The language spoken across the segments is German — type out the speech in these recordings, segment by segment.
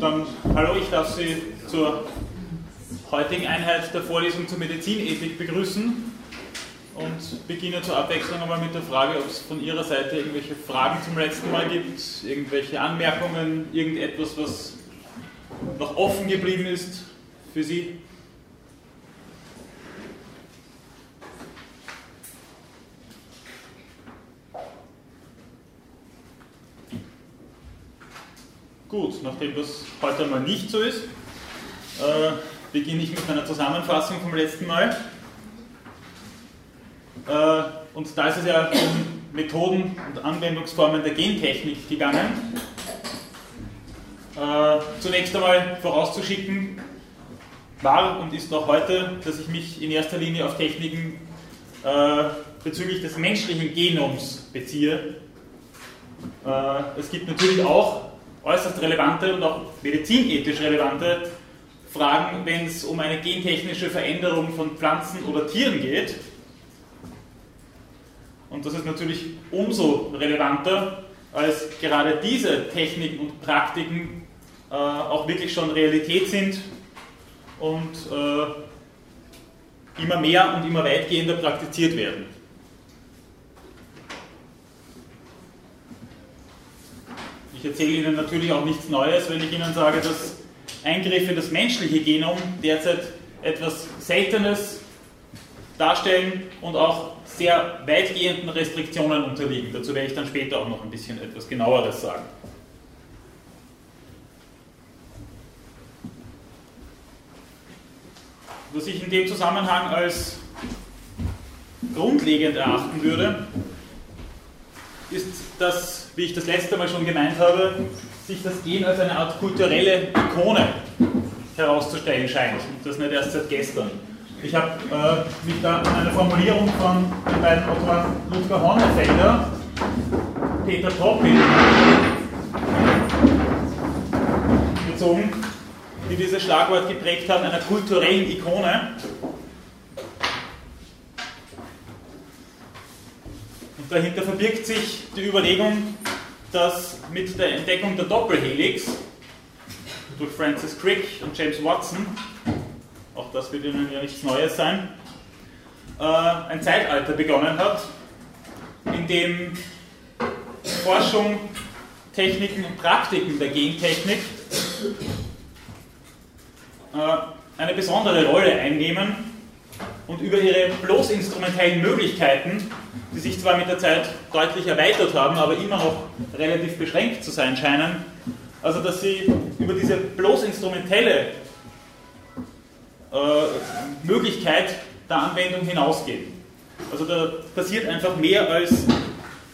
dann hallo, ich darf Sie zur heutigen Einheit der Vorlesung zur Medizinethik begrüßen und beginne zur Abwechslung einmal mit der Frage, ob es von Ihrer Seite irgendwelche Fragen zum letzten Mal gibt, irgendwelche Anmerkungen, irgendetwas, was noch offen geblieben ist für Sie. Gut, nachdem das heute mal nicht so ist, äh, beginne ich mit einer Zusammenfassung vom letzten Mal. Äh, und da ist es ja um Methoden und Anwendungsformen der Gentechnik gegangen. Äh, zunächst einmal vorauszuschicken, war und ist noch heute, dass ich mich in erster Linie auf Techniken äh, bezüglich des menschlichen Genoms beziehe. Äh, es gibt natürlich auch äußerst relevante und auch medizinethisch relevante Fragen, wenn es um eine gentechnische Veränderung von Pflanzen oder Tieren geht. Und das ist natürlich umso relevanter, als gerade diese Techniken und Praktiken äh, auch wirklich schon Realität sind und äh, immer mehr und immer weitgehender praktiziert werden. Ich erzähle Ihnen natürlich auch nichts Neues, wenn ich Ihnen sage, dass Eingriffe in das menschliche Genom derzeit etwas Seltenes darstellen und auch sehr weitgehenden Restriktionen unterliegen. Dazu werde ich dann später auch noch ein bisschen etwas genaueres sagen. Was ich in dem Zusammenhang als grundlegend erachten würde, ist, dass, wie ich das letzte Mal schon gemeint habe, sich das Gen als eine Art kulturelle Ikone herauszustellen scheint. Und das nicht erst seit gestern. Ich habe äh, mich da an eine Formulierung von den beiden Autoren Ludger Hornefelder, Peter Toppin bezogen, die dieses Schlagwort geprägt haben, einer kulturellen Ikone. Dahinter verbirgt sich die Überlegung, dass mit der Entdeckung der Doppelhelix durch Francis Crick und James Watson, auch das wird Ihnen ja nichts Neues sein, äh, ein Zeitalter begonnen hat, in dem Forschung, Techniken und Praktiken der Gentechnik äh, eine besondere Rolle einnehmen und über ihre bloß instrumentellen Möglichkeiten, die sich zwar mit der Zeit deutlich erweitert haben, aber immer noch relativ beschränkt zu sein scheinen, also dass sie über diese bloß instrumentelle äh, Möglichkeit der Anwendung hinausgehen. Also da passiert einfach mehr als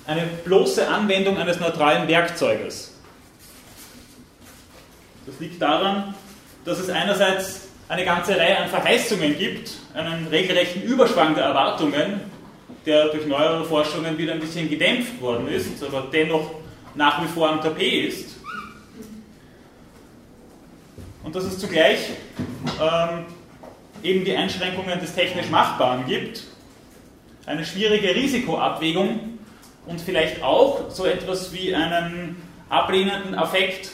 eine bloße Anwendung eines neutralen Werkzeuges. Das liegt daran, dass es einerseits eine ganze Reihe an Verheißungen gibt, einen regelrechten Überschwang der Erwartungen, der durch neuere Forschungen wieder ein bisschen gedämpft worden ist, aber dennoch nach wie vor am Tapet ist. Und dass es zugleich ähm, eben die Einschränkungen des technisch Machbaren gibt, eine schwierige Risikoabwägung und vielleicht auch so etwas wie einen ablehnenden Affekt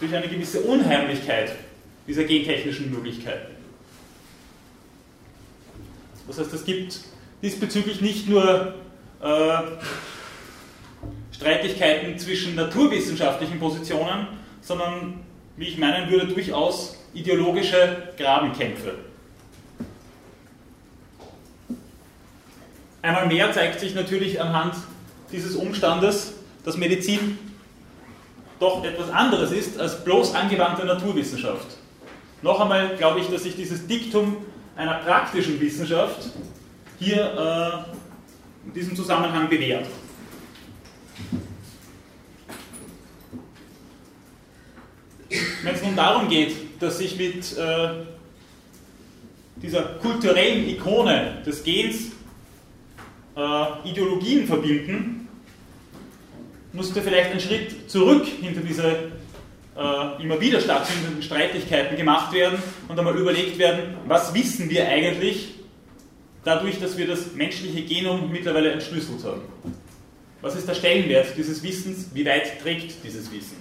durch eine gewisse Unheimlichkeit dieser gentechnischen Möglichkeiten. Das heißt, es gibt diesbezüglich nicht nur äh, Streitigkeiten zwischen naturwissenschaftlichen Positionen, sondern, wie ich meinen würde, durchaus ideologische Grabenkämpfe. Einmal mehr zeigt sich natürlich anhand dieses Umstandes, dass Medizin doch etwas anderes ist als bloß angewandte Naturwissenschaft. Noch einmal glaube ich, dass sich dieses Diktum einer praktischen Wissenschaft hier äh, in diesem Zusammenhang bewährt. Wenn es nun darum geht, dass sich mit äh, dieser kulturellen Ikone des Gens äh, Ideologien verbinden, musste vielleicht ein Schritt zurück hinter diese äh, immer wieder stattfindenden Streitigkeiten gemacht werden und einmal überlegt werden, was wissen wir eigentlich dadurch, dass wir das menschliche Genom mittlerweile entschlüsselt haben. Was ist der Stellenwert dieses Wissens? Wie weit trägt dieses Wissen?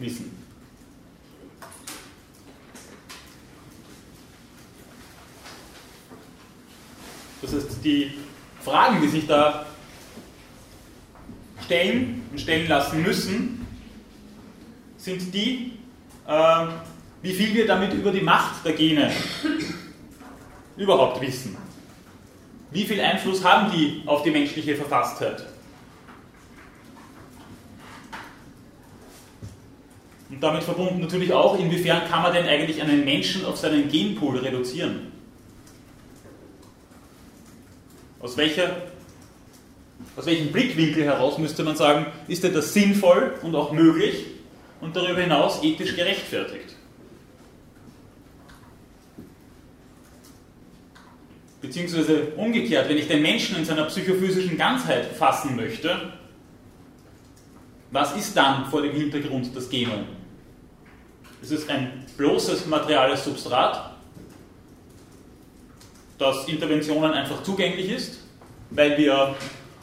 wissen. Das heißt, die Fragen, die sich da stellen und stellen lassen müssen, sind die, äh, wie viel wir damit über die Macht der Gene überhaupt wissen. Wie viel Einfluss haben die auf die menschliche Verfasstheit? Und damit verbunden natürlich auch, inwiefern kann man denn eigentlich einen Menschen auf seinen Genpool reduzieren? Aus, welcher, aus welchem Blickwinkel heraus müsste man sagen, ist denn das sinnvoll und auch möglich und darüber hinaus ethisch gerechtfertigt? Beziehungsweise umgekehrt, wenn ich den Menschen in seiner psychophysischen Ganzheit fassen möchte, was ist dann vor dem Hintergrund das Genom? Ist es ein bloßes materiales Substrat, das Interventionen einfach zugänglich ist, weil wir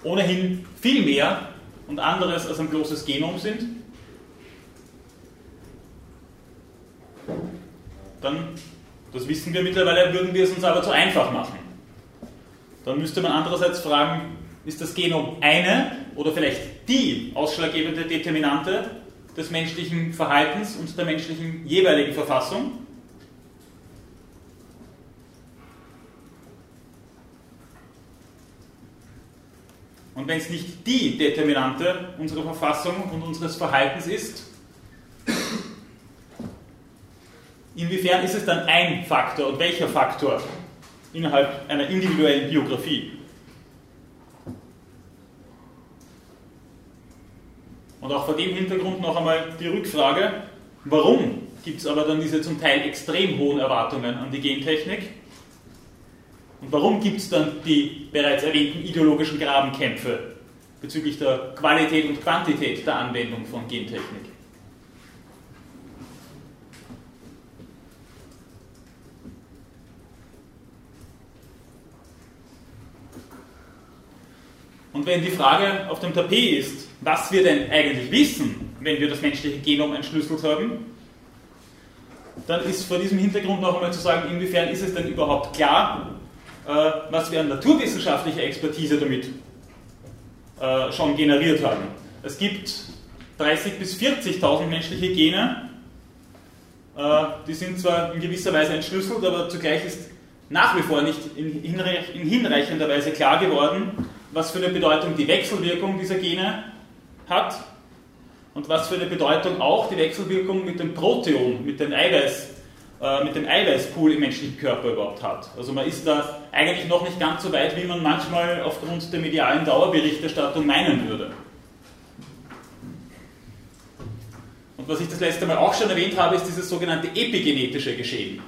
ohnehin viel mehr und anderes als ein bloßes Genom sind? Dann, das wissen wir mittlerweile, würden wir es uns aber zu einfach machen. Dann müsste man andererseits fragen, ist das Genom eine oder vielleicht die ausschlaggebende Determinante des menschlichen Verhaltens und der menschlichen jeweiligen Verfassung? Und wenn es nicht die Determinante unserer Verfassung und unseres Verhaltens ist, inwiefern ist es dann ein Faktor und welcher Faktor innerhalb einer individuellen Biografie. Und auch vor dem Hintergrund noch einmal die Rückfrage, warum gibt es aber dann diese zum Teil extrem hohen Erwartungen an die Gentechnik? Und warum gibt es dann die bereits erwähnten ideologischen Grabenkämpfe bezüglich der Qualität und Quantität der Anwendung von Gentechnik? Und wenn die Frage auf dem Tapet ist, was wir denn eigentlich wissen, wenn wir das menschliche Genom entschlüsselt haben, dann ist vor diesem Hintergrund noch einmal zu sagen, inwiefern ist es denn überhaupt klar, äh, was wir an naturwissenschaftlicher Expertise damit äh, schon generiert haben. Es gibt 30.000 bis 40.000 menschliche Gene, äh, die sind zwar in gewisser Weise entschlüsselt, aber zugleich ist nach wie vor nicht in hinreichender Weise klar geworden, was für eine Bedeutung die Wechselwirkung dieser Gene hat und was für eine Bedeutung auch die Wechselwirkung mit dem Proteom, mit dem Eiweiß, äh, mit dem Eiweißpool im menschlichen Körper überhaupt hat. Also man ist da eigentlich noch nicht ganz so weit, wie man manchmal aufgrund der medialen Dauerberichterstattung meinen würde. Und was ich das letzte Mal auch schon erwähnt habe, ist dieses sogenannte epigenetische Geschehen.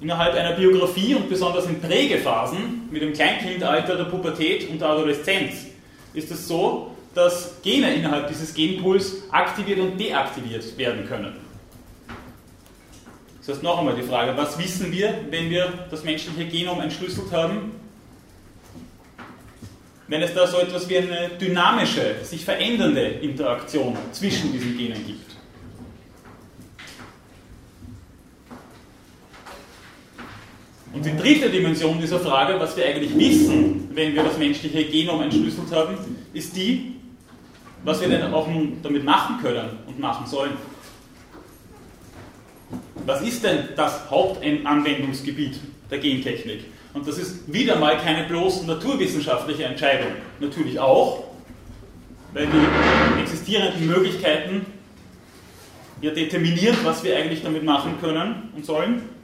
Innerhalb einer Biografie und besonders in Prägephasen mit dem Kleinkindalter, der Pubertät und der Adoleszenz ist es so, dass Gene innerhalb dieses Genpools aktiviert und deaktiviert werden können. Das heißt noch einmal die Frage, was wissen wir, wenn wir das menschliche Genom entschlüsselt haben? Wenn es da so etwas wie eine dynamische, sich verändernde Interaktion zwischen diesen Genen gibt. Und die dritte Dimension dieser Frage, was wir eigentlich wissen, wenn wir das menschliche Genom entschlüsselt haben, ist die, was wir denn auch nun damit machen können und machen sollen. Was ist denn das Hauptanwendungsgebiet der Gentechnik? Und das ist wieder mal keine bloß naturwissenschaftliche Entscheidung. Natürlich auch, weil die existierenden Möglichkeiten ja determinieren, was wir eigentlich damit machen können und sollen.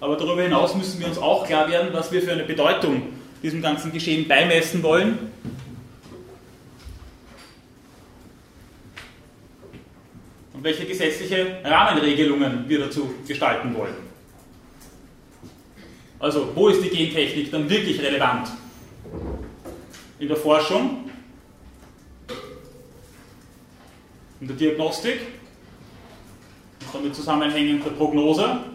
Aber darüber hinaus müssen wir uns auch klar werden, was wir für eine Bedeutung diesem ganzen Geschehen beimessen wollen. Und welche gesetzliche Rahmenregelungen wir dazu gestalten wollen. Also, wo ist die Gentechnik dann wirklich relevant? In der Forschung, in der Diagnostik, damit zusammenhängend der Prognose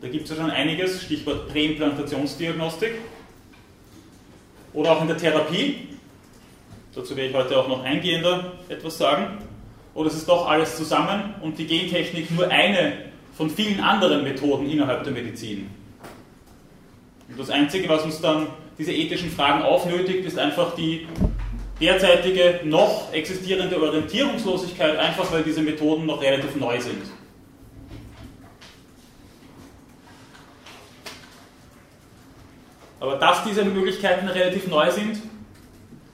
da gibt es ja schon einiges, Stichwort Präimplantationsdiagnostik. Oder auch in der Therapie. Dazu werde ich heute auch noch eingehender etwas sagen. Oder ist es doch alles zusammen und die Gentechnik nur eine von vielen anderen Methoden innerhalb der Medizin? Und das Einzige, was uns dann diese ethischen Fragen aufnötigt, ist einfach die derzeitige noch existierende Orientierungslosigkeit, einfach weil diese Methoden noch relativ neu sind. Aber dass diese Möglichkeiten relativ neu sind,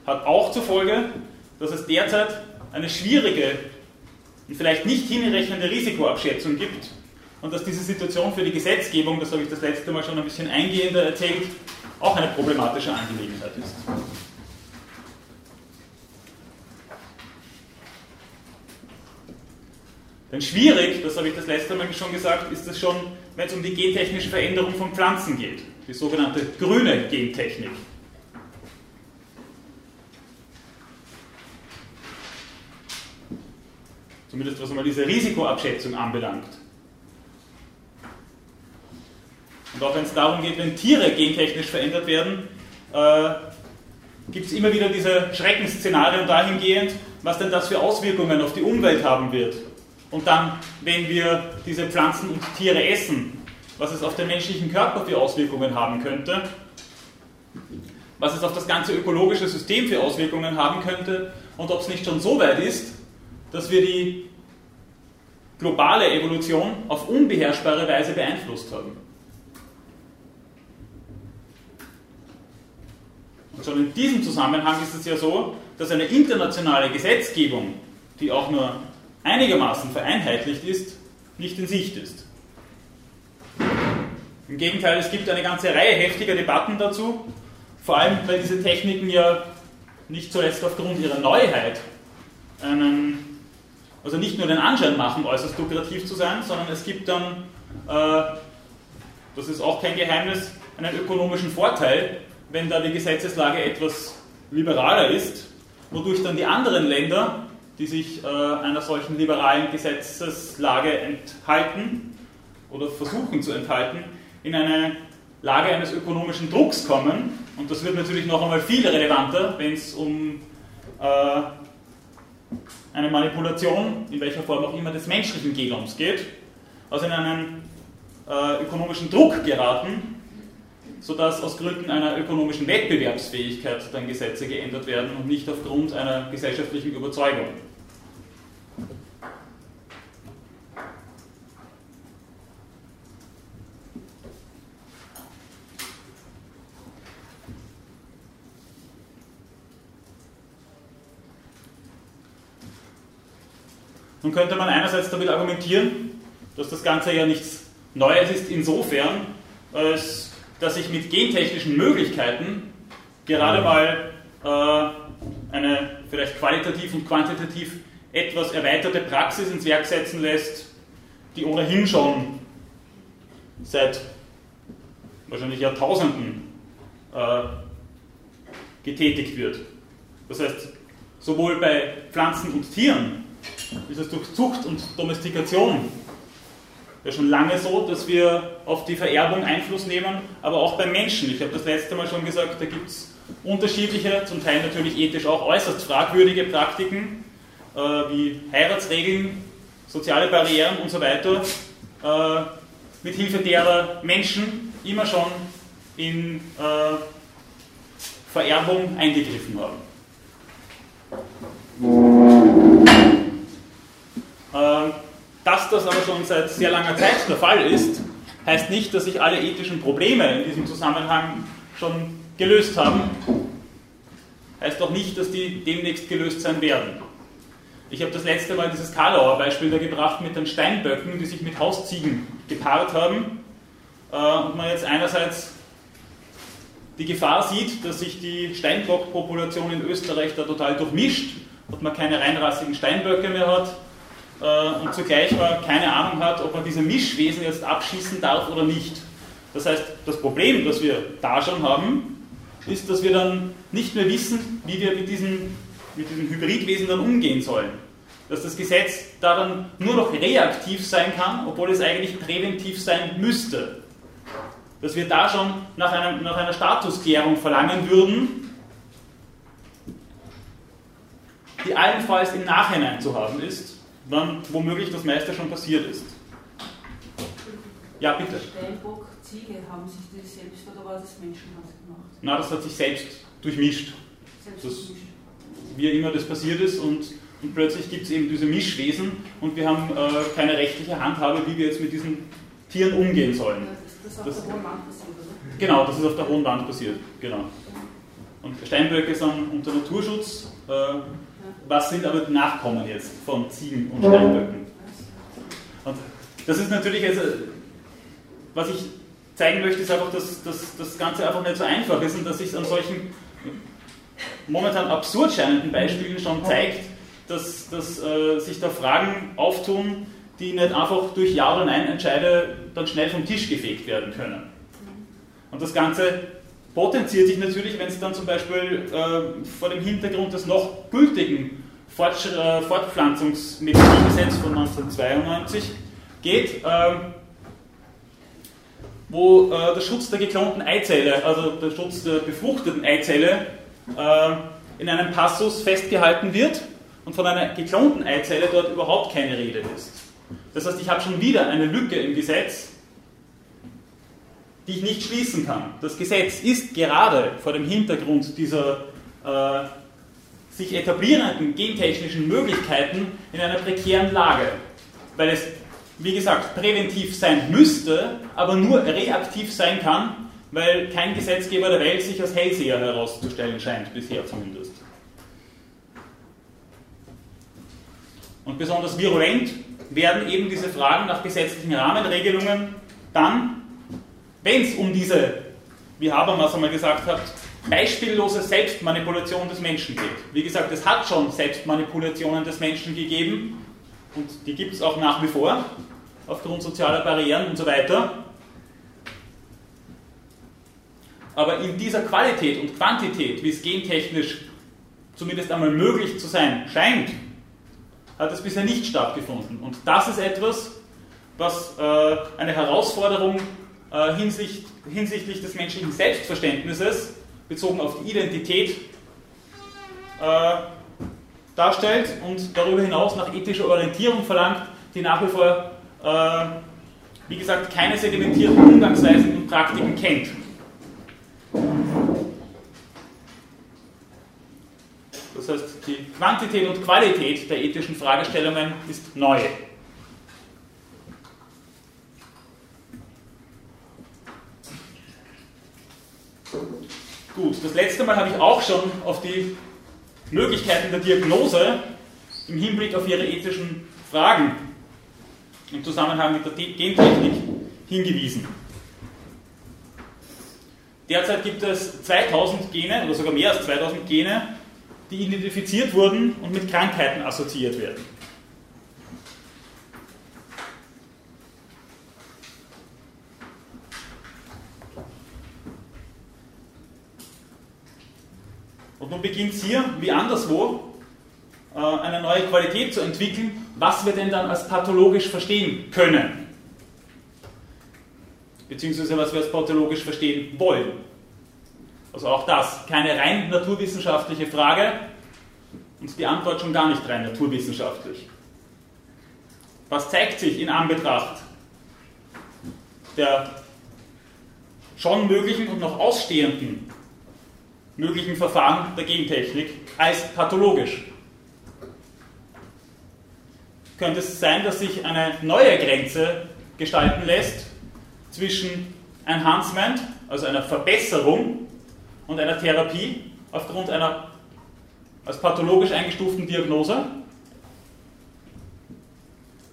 hat auch zur Folge, dass es derzeit eine schwierige und vielleicht nicht hinrechnende Risikoabschätzung gibt und dass diese Situation für die Gesetzgebung, das habe ich das letzte Mal schon ein bisschen eingehender erzählt, auch eine problematische Angelegenheit ist. Denn schwierig, das habe ich das letzte Mal schon gesagt, ist es schon, wenn es um die gentechnische Veränderung von Pflanzen geht, die sogenannte grüne Gentechnik. Zumindest was einmal diese Risikoabschätzung anbelangt. Und auch wenn es darum geht, wenn Tiere gentechnisch verändert werden, äh, gibt es immer wieder diese Schreckensszenarien dahingehend, was denn das für Auswirkungen auf die Umwelt haben wird. Und dann, wenn wir diese Pflanzen und Tiere essen, was es auf den menschlichen Körper für Auswirkungen haben könnte, was es auf das ganze ökologische System für Auswirkungen haben könnte und ob es nicht schon so weit ist, dass wir die globale Evolution auf unbeherrschbare Weise beeinflusst haben. Und schon in diesem Zusammenhang ist es ja so, dass eine internationale Gesetzgebung, die auch nur einigermaßen vereinheitlicht ist, nicht in Sicht ist. Im Gegenteil, es gibt eine ganze Reihe heftiger Debatten dazu, vor allem weil diese Techniken ja nicht zuletzt aufgrund ihrer Neuheit einen, also nicht nur den Anschein machen, äußerst lukrativ zu sein, sondern es gibt dann, äh, das ist auch kein Geheimnis, einen ökonomischen Vorteil, wenn da die Gesetzeslage etwas liberaler ist, wodurch dann die anderen Länder die sich äh, einer solchen liberalen Gesetzeslage enthalten oder versuchen zu enthalten, in eine Lage eines ökonomischen Drucks kommen. Und das wird natürlich noch einmal viel relevanter, wenn es um äh, eine Manipulation, in welcher Form auch immer, des menschlichen Genoms geht, also in einen äh, ökonomischen Druck geraten, sodass aus Gründen einer ökonomischen Wettbewerbsfähigkeit dann Gesetze geändert werden und nicht aufgrund einer gesellschaftlichen Überzeugung. Nun könnte man einerseits damit argumentieren, dass das Ganze ja nichts Neues ist, insofern, als dass ich mit gentechnischen Möglichkeiten gerade mal äh, eine vielleicht qualitativ und quantitativ etwas erweiterte Praxis ins Werk setzen lässt, die ohnehin schon seit wahrscheinlich Jahrtausenden äh, getätigt wird. Das heißt, sowohl bei Pflanzen und Tieren ist es durch Zucht und Domestikation ja schon lange so, dass wir auf die Vererbung Einfluss nehmen, aber auch beim Menschen. Ich habe das letzte Mal schon gesagt, da gibt es unterschiedliche, zum Teil natürlich ethisch auch äußerst fragwürdige Praktiken, äh, wie Heiratsregeln, soziale Barrieren und so weiter, äh, mit Hilfe derer Menschen immer schon in äh, Vererbung eingegriffen haben. Äh, dass das aber schon seit sehr langer Zeit der Fall ist, heißt nicht, dass sich alle ethischen Probleme in diesem Zusammenhang schon gelöst haben. Heißt auch nicht, dass die demnächst gelöst sein werden. Ich habe das letzte Mal dieses Karlauer Beispiel da gebracht mit den Steinböcken, die sich mit Hausziegen gepaart haben. Äh, und man jetzt einerseits die Gefahr sieht, dass sich die Steinbockpopulation in Österreich da total durchmischt und man keine reinrassigen Steinböcke mehr hat und zugleich man keine Ahnung hat, ob man diese Mischwesen jetzt abschießen darf oder nicht. Das heißt, das Problem, das wir da schon haben, ist, dass wir dann nicht mehr wissen, wie wir mit diesen, mit diesen Hybridwesen dann umgehen sollen. Dass das Gesetz da dann nur noch reaktiv sein kann, obwohl es eigentlich präventiv sein müsste. Dass wir da schon nach, einem, nach einer Statusklärung verlangen würden, die allenfalls im Nachhinein zu haben ist, wann womöglich das meiste schon passiert ist. Ja, bitte. Steinbock, Ziege, haben sich die selbst oder war das Menschenhand gemacht? Na, das hat sich selbst durchmischt. Selbst Das- gemischt. Wie immer das passiert ist und, und plötzlich gibt es eben diese Mischwesen und wir haben äh, keine rechtliche Handhabe, wie wir jetzt mit diesen Tieren umgehen sollen. Das, das Das- auf der hohen Wand passiert, oder? Genau, das ist auf der hohen Wand passiert. Genau. Und Steinböcke sind unter Naturschutz. Äh, was sind aber die Nachkommen jetzt von Ziegen und Steinböcken? Und das ist natürlich, also, was ich zeigen möchte, ist einfach, dass, dass das Ganze einfach nicht so einfach ist und dass sich an solchen momentan absurd scheinenden Beispielen schon zeigt, dass, dass äh, sich da Fragen auftun, die nicht einfach durch Ja oder Nein Entscheide dann schnell vom Tisch gefegt werden können. Und das Ganze potenziert sich natürlich, wenn es dann zum Beispiel äh, vor dem Hintergrund des noch gültigen Fortsch äh, Fortpflanzungsmedizingesetz von 1992 geht, äh, wo äh, der Schutz der geklonten Eizelle, also der Schutz der befruchteten Eizelle, äh, in einem Passus festgehalten wird und von einer geklonten Eizelle dort überhaupt keine Rede ist. Das heißt, ich habe schon wieder eine Lücke im Gesetz, die ich nicht schließen kann. Das Gesetz ist gerade vor dem Hintergrund dieser äh, sich etablierenden gentechnischen Möglichkeiten in einer prekären Lage, weil es, wie gesagt, präventiv sein müsste, aber nur reaktiv sein kann, weil kein Gesetzgeber der Welt sich als Hellseher herauszustellen scheint, bisher zumindest. Und besonders virulent werden eben diese Fragen nach gesetzlichen Rahmenregelungen dann, wenn es um diese, wie Habermas einmal gesagt hat, beispiellose Selbstmanipulation des Menschen geht. Wie gesagt, es hat schon Selbstmanipulationen des Menschen gegeben und die gibt es auch nach wie vor, aufgrund sozialer Barrieren und so weiter. Aber in dieser Qualität und Quantität, wie es gentechnisch zumindest einmal möglich zu sein scheint, hat es bisher nicht stattgefunden. Und das ist etwas, was äh, eine Herausforderung äh, hinsicht, hinsichtlich des menschlichen Selbstverständnisses bezogen auf die Identität äh, darstellt und darüber hinaus nach ethischer Orientierung verlangt, die nach wie vor, äh, wie gesagt, keine sedimentierten Umgangsweisen und Praktiken kennt. Das heißt, die Quantität und Qualität der ethischen Fragestellungen ist neu. Gut, das letzte Mal habe ich auch schon auf die Möglichkeiten der Diagnose im Hinblick auf ihre ethischen Fragen im Zusammenhang mit der Te- Gentechnik hingewiesen. Derzeit gibt es 2000 Gene oder sogar mehr als 2000 Gene, die identifiziert wurden und mit Krankheiten assoziiert werden. Und nun beginnt es hier, wie anderswo, äh, eine neue Qualität zu entwickeln, was wir denn dann als pathologisch verstehen können. Beziehungsweise was wir als pathologisch verstehen wollen. Also auch das, keine rein naturwissenschaftliche Frage und die Antwort schon gar nicht rein naturwissenschaftlich. Was zeigt sich in Anbetracht der schon möglichen und noch ausstehenden möglichen Verfahren der Gentechnik als pathologisch? Könnte es sein, dass sich eine neue Grenze gestalten lässt zwischen Enhancement, also einer Verbesserung, und einer Therapie aufgrund einer als pathologisch eingestuften Diagnose?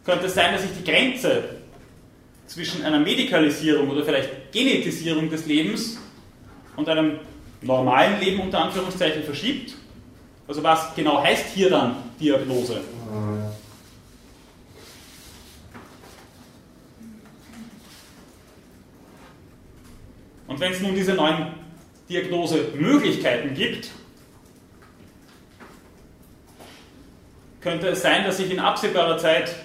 Könnte es sein, dass sich die Grenze zwischen einer Medikalisierung oder vielleicht Genetisierung des Lebens und einem normalen Leben unter Anführungszeichen verschiebt? Also was genau heißt hier dann Diagnose? Und wenn es nun diese neuen Diagnosemöglichkeiten gibt, könnte es sein, dass sich in absehbarer Zeit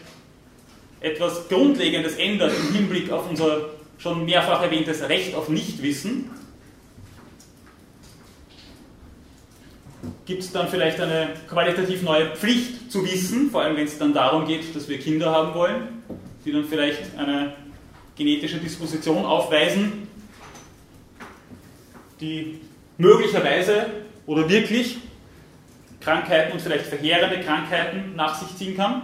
etwas Grundlegendes ändert im Hinblick auf unser schon mehrfach erwähntes Recht auf Nichtwissen. Gibt es dann vielleicht eine qualitativ neue Pflicht zu wissen, vor allem wenn es dann darum geht, dass wir Kinder haben wollen, die dann vielleicht eine genetische Disposition aufweisen, die möglicherweise oder wirklich Krankheiten und vielleicht verheerende Krankheiten nach sich ziehen kann.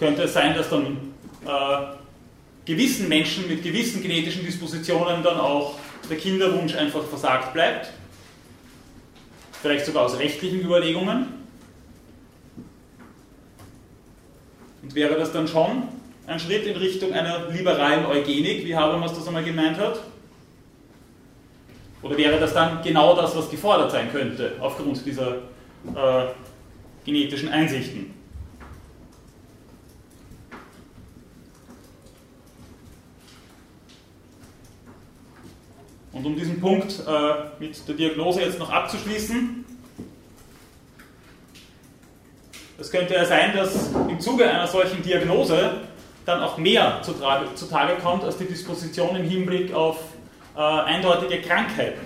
Könnte es sein, dass dann äh, gewissen Menschen mit gewissen genetischen Dispositionen dann auch der Kinderwunsch einfach versagt bleibt. Vielleicht sogar aus rechtlichen Überlegungen. Und wäre das dann schon ein Schritt in Richtung einer liberalen Eugenik, wie Habermas das einmal gemeint hat? Oder wäre das dann genau das, was gefordert sein könnte, aufgrund dieser äh, genetischen Einsichten? Und um diesen Punkt äh, mit der Diagnose jetzt noch abzuschließen, es könnte ja sein, dass im Zuge einer solchen Diagnose dann auch mehr zutage kommt als die Disposition im Hinblick auf äh, eindeutige Krankheiten.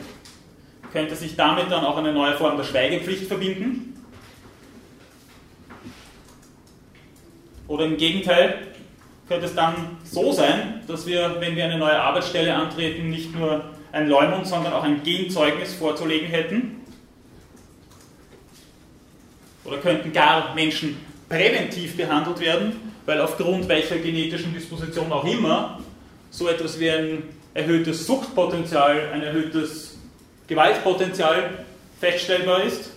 Könnte sich damit dann auch eine neue Form der Schweigepflicht verbinden? Oder im Gegenteil, könnte es dann so sein, dass wir, wenn wir eine neue Arbeitsstelle antreten, nicht nur ein Leumund, sondern auch ein Genzeugnis vorzulegen hätten? Oder könnten gar Menschen präventiv behandelt werden, weil aufgrund welcher genetischen Disposition auch immer so etwas wie ein erhöhtes Suchtpotenzial, ein erhöhtes Gewaltpotenzial feststellbar ist?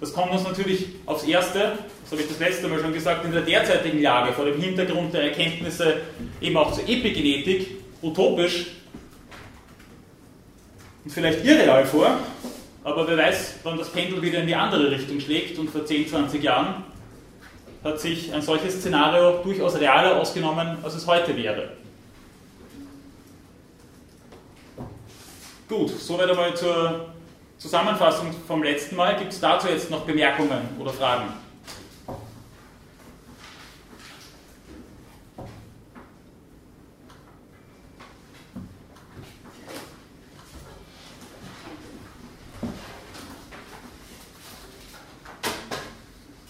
Das kommt uns natürlich aufs Erste, das habe ich das letzte Mal schon gesagt, in der derzeitigen Lage, vor dem Hintergrund der Erkenntnisse eben auch zur Epigenetik, utopisch und vielleicht irreal vor, aber wer weiß, wann das Pendel wieder in die andere Richtung schlägt und vor 10, 20 Jahren hat sich ein solches Szenario durchaus realer ausgenommen, als es heute wäre. Gut, soweit einmal zur Zusammenfassung vom letzten Mal. Gibt es dazu jetzt noch Bemerkungen oder Fragen?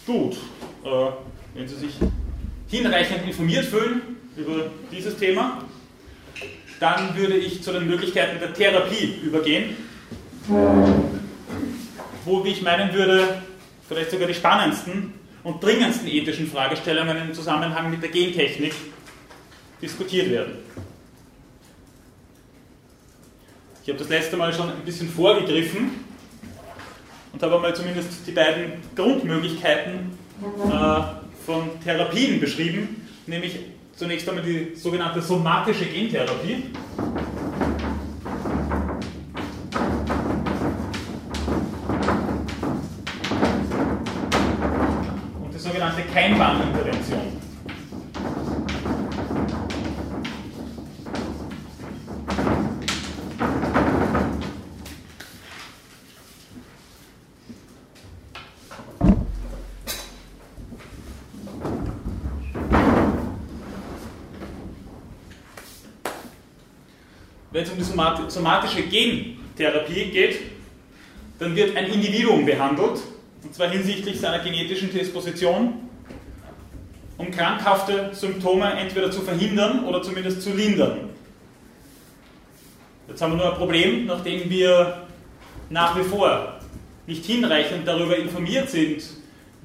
Gut, äh, wenn Sie sich hinreichend informiert fühlen über dieses Thema, dann würde ich zu den Möglichkeiten der Therapie übergehen, wo, wie ich meinen würde, vielleicht sogar die spannendsten und dringendsten ethischen Fragestellungen im Zusammenhang mit der Gentechnik diskutiert werden. Ich habe das letzte Mal schon ein bisschen vorgegriffen und habe einmal zumindest die beiden Grundmöglichkeiten äh, von Therapien beschrieben, nämlich zunächst einmal die sogenannte somatische Gentherapie. Somatische Gentherapie geht, dann wird ein Individuum behandelt, und zwar hinsichtlich seiner genetischen Disposition, um krankhafte Symptome entweder zu verhindern oder zumindest zu lindern. Jetzt haben wir nur ein Problem, nachdem wir nach wie vor nicht hinreichend darüber informiert sind,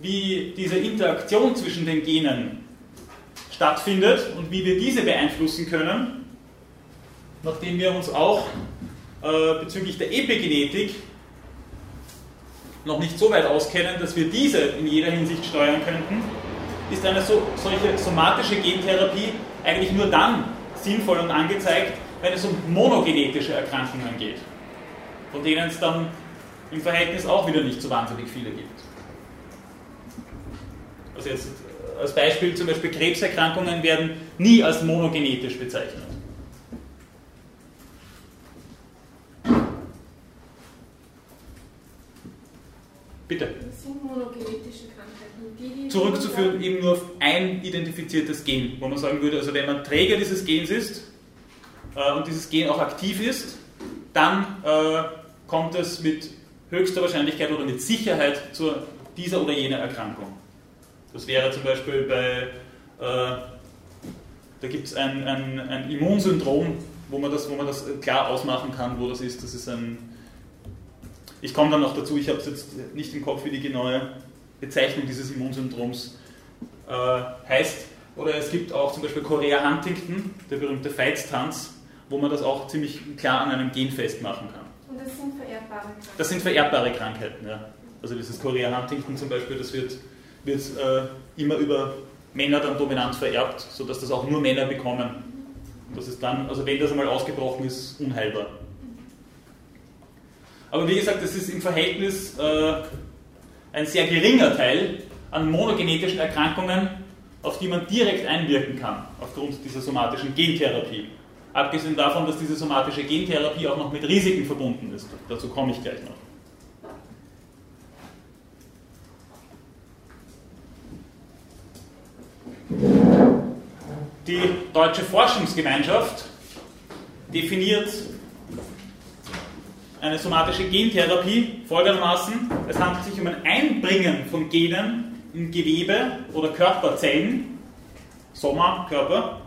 wie diese Interaktion zwischen den Genen stattfindet und wie wir diese beeinflussen können, nachdem wir uns auch äh, bezüglich der Epigenetik noch nicht so weit auskennen, dass wir diese in jeder Hinsicht steuern könnten, ist eine so, solche somatische Gentherapie eigentlich nur dann sinnvoll und angezeigt, wenn es um monogenetische Erkrankungen geht, von denen es dann im Verhältnis auch wieder nicht so wahnsinnig viele gibt. Also jetzt als Beispiel zum Beispiel Krebserkrankungen werden nie als monogenetisch bezeichnet. Bitte. Das sind monogenetische Krankheiten. Die, die zurückzuführen eben nur auf ein identifiziertes Gen, wo man sagen würde, also wenn man Träger dieses Gens ist äh, und dieses Gen auch aktiv ist, dann äh, kommt es mit höchster Wahrscheinlichkeit oder mit Sicherheit zu dieser oder jener Erkrankung. Das wäre zum Beispiel bei, äh, da gibt es ein, ein, ein Immunsyndrom, wo man, das, wo man das klar ausmachen kann, wo das ist. Das ist ein, ich komme dann noch dazu, ich habe es jetzt nicht im Kopf, wie die genaue Bezeichnung dieses Immunsyndroms äh, heißt. Oder es gibt auch zum Beispiel Korea Huntington, der berühmte Feitstanz, wo man das auch ziemlich klar an einem Gen festmachen kann. Und das sind vererbbare Krankheiten? Das sind vererbbare Krankheiten, ja. Also dieses Korea Huntington zum Beispiel, das wird, wird äh, immer über Männer dann dominant vererbt, sodass das auch nur Männer bekommen. Das ist dann, also wenn das einmal ausgebrochen ist, unheilbar. Aber wie gesagt, das ist im Verhältnis äh, ein sehr geringer Teil an monogenetischen Erkrankungen, auf die man direkt einwirken kann, aufgrund dieser somatischen Gentherapie. Abgesehen davon, dass diese somatische Gentherapie auch noch mit Risiken verbunden ist. Dazu komme ich gleich noch. Die Deutsche Forschungsgemeinschaft definiert eine somatische Gentherapie folgendermaßen. Es handelt sich um ein Einbringen von Genen in Gewebe oder Körperzellen, Soma-Körper,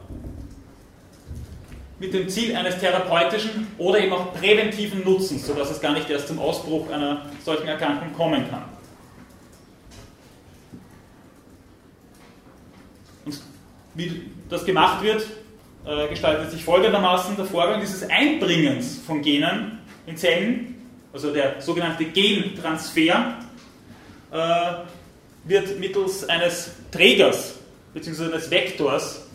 mit dem Ziel eines therapeutischen oder eben auch präventiven Nutzens, sodass es gar nicht erst zum Ausbruch einer solchen Erkrankung kommen kann. Und wie das gemacht wird, äh, gestaltet sich folgendermaßen der Vorgang dieses Einbringens von Genen in Zellen, also der sogenannte Gentransfer, äh, wird mittels eines Trägers bzw. eines Vektors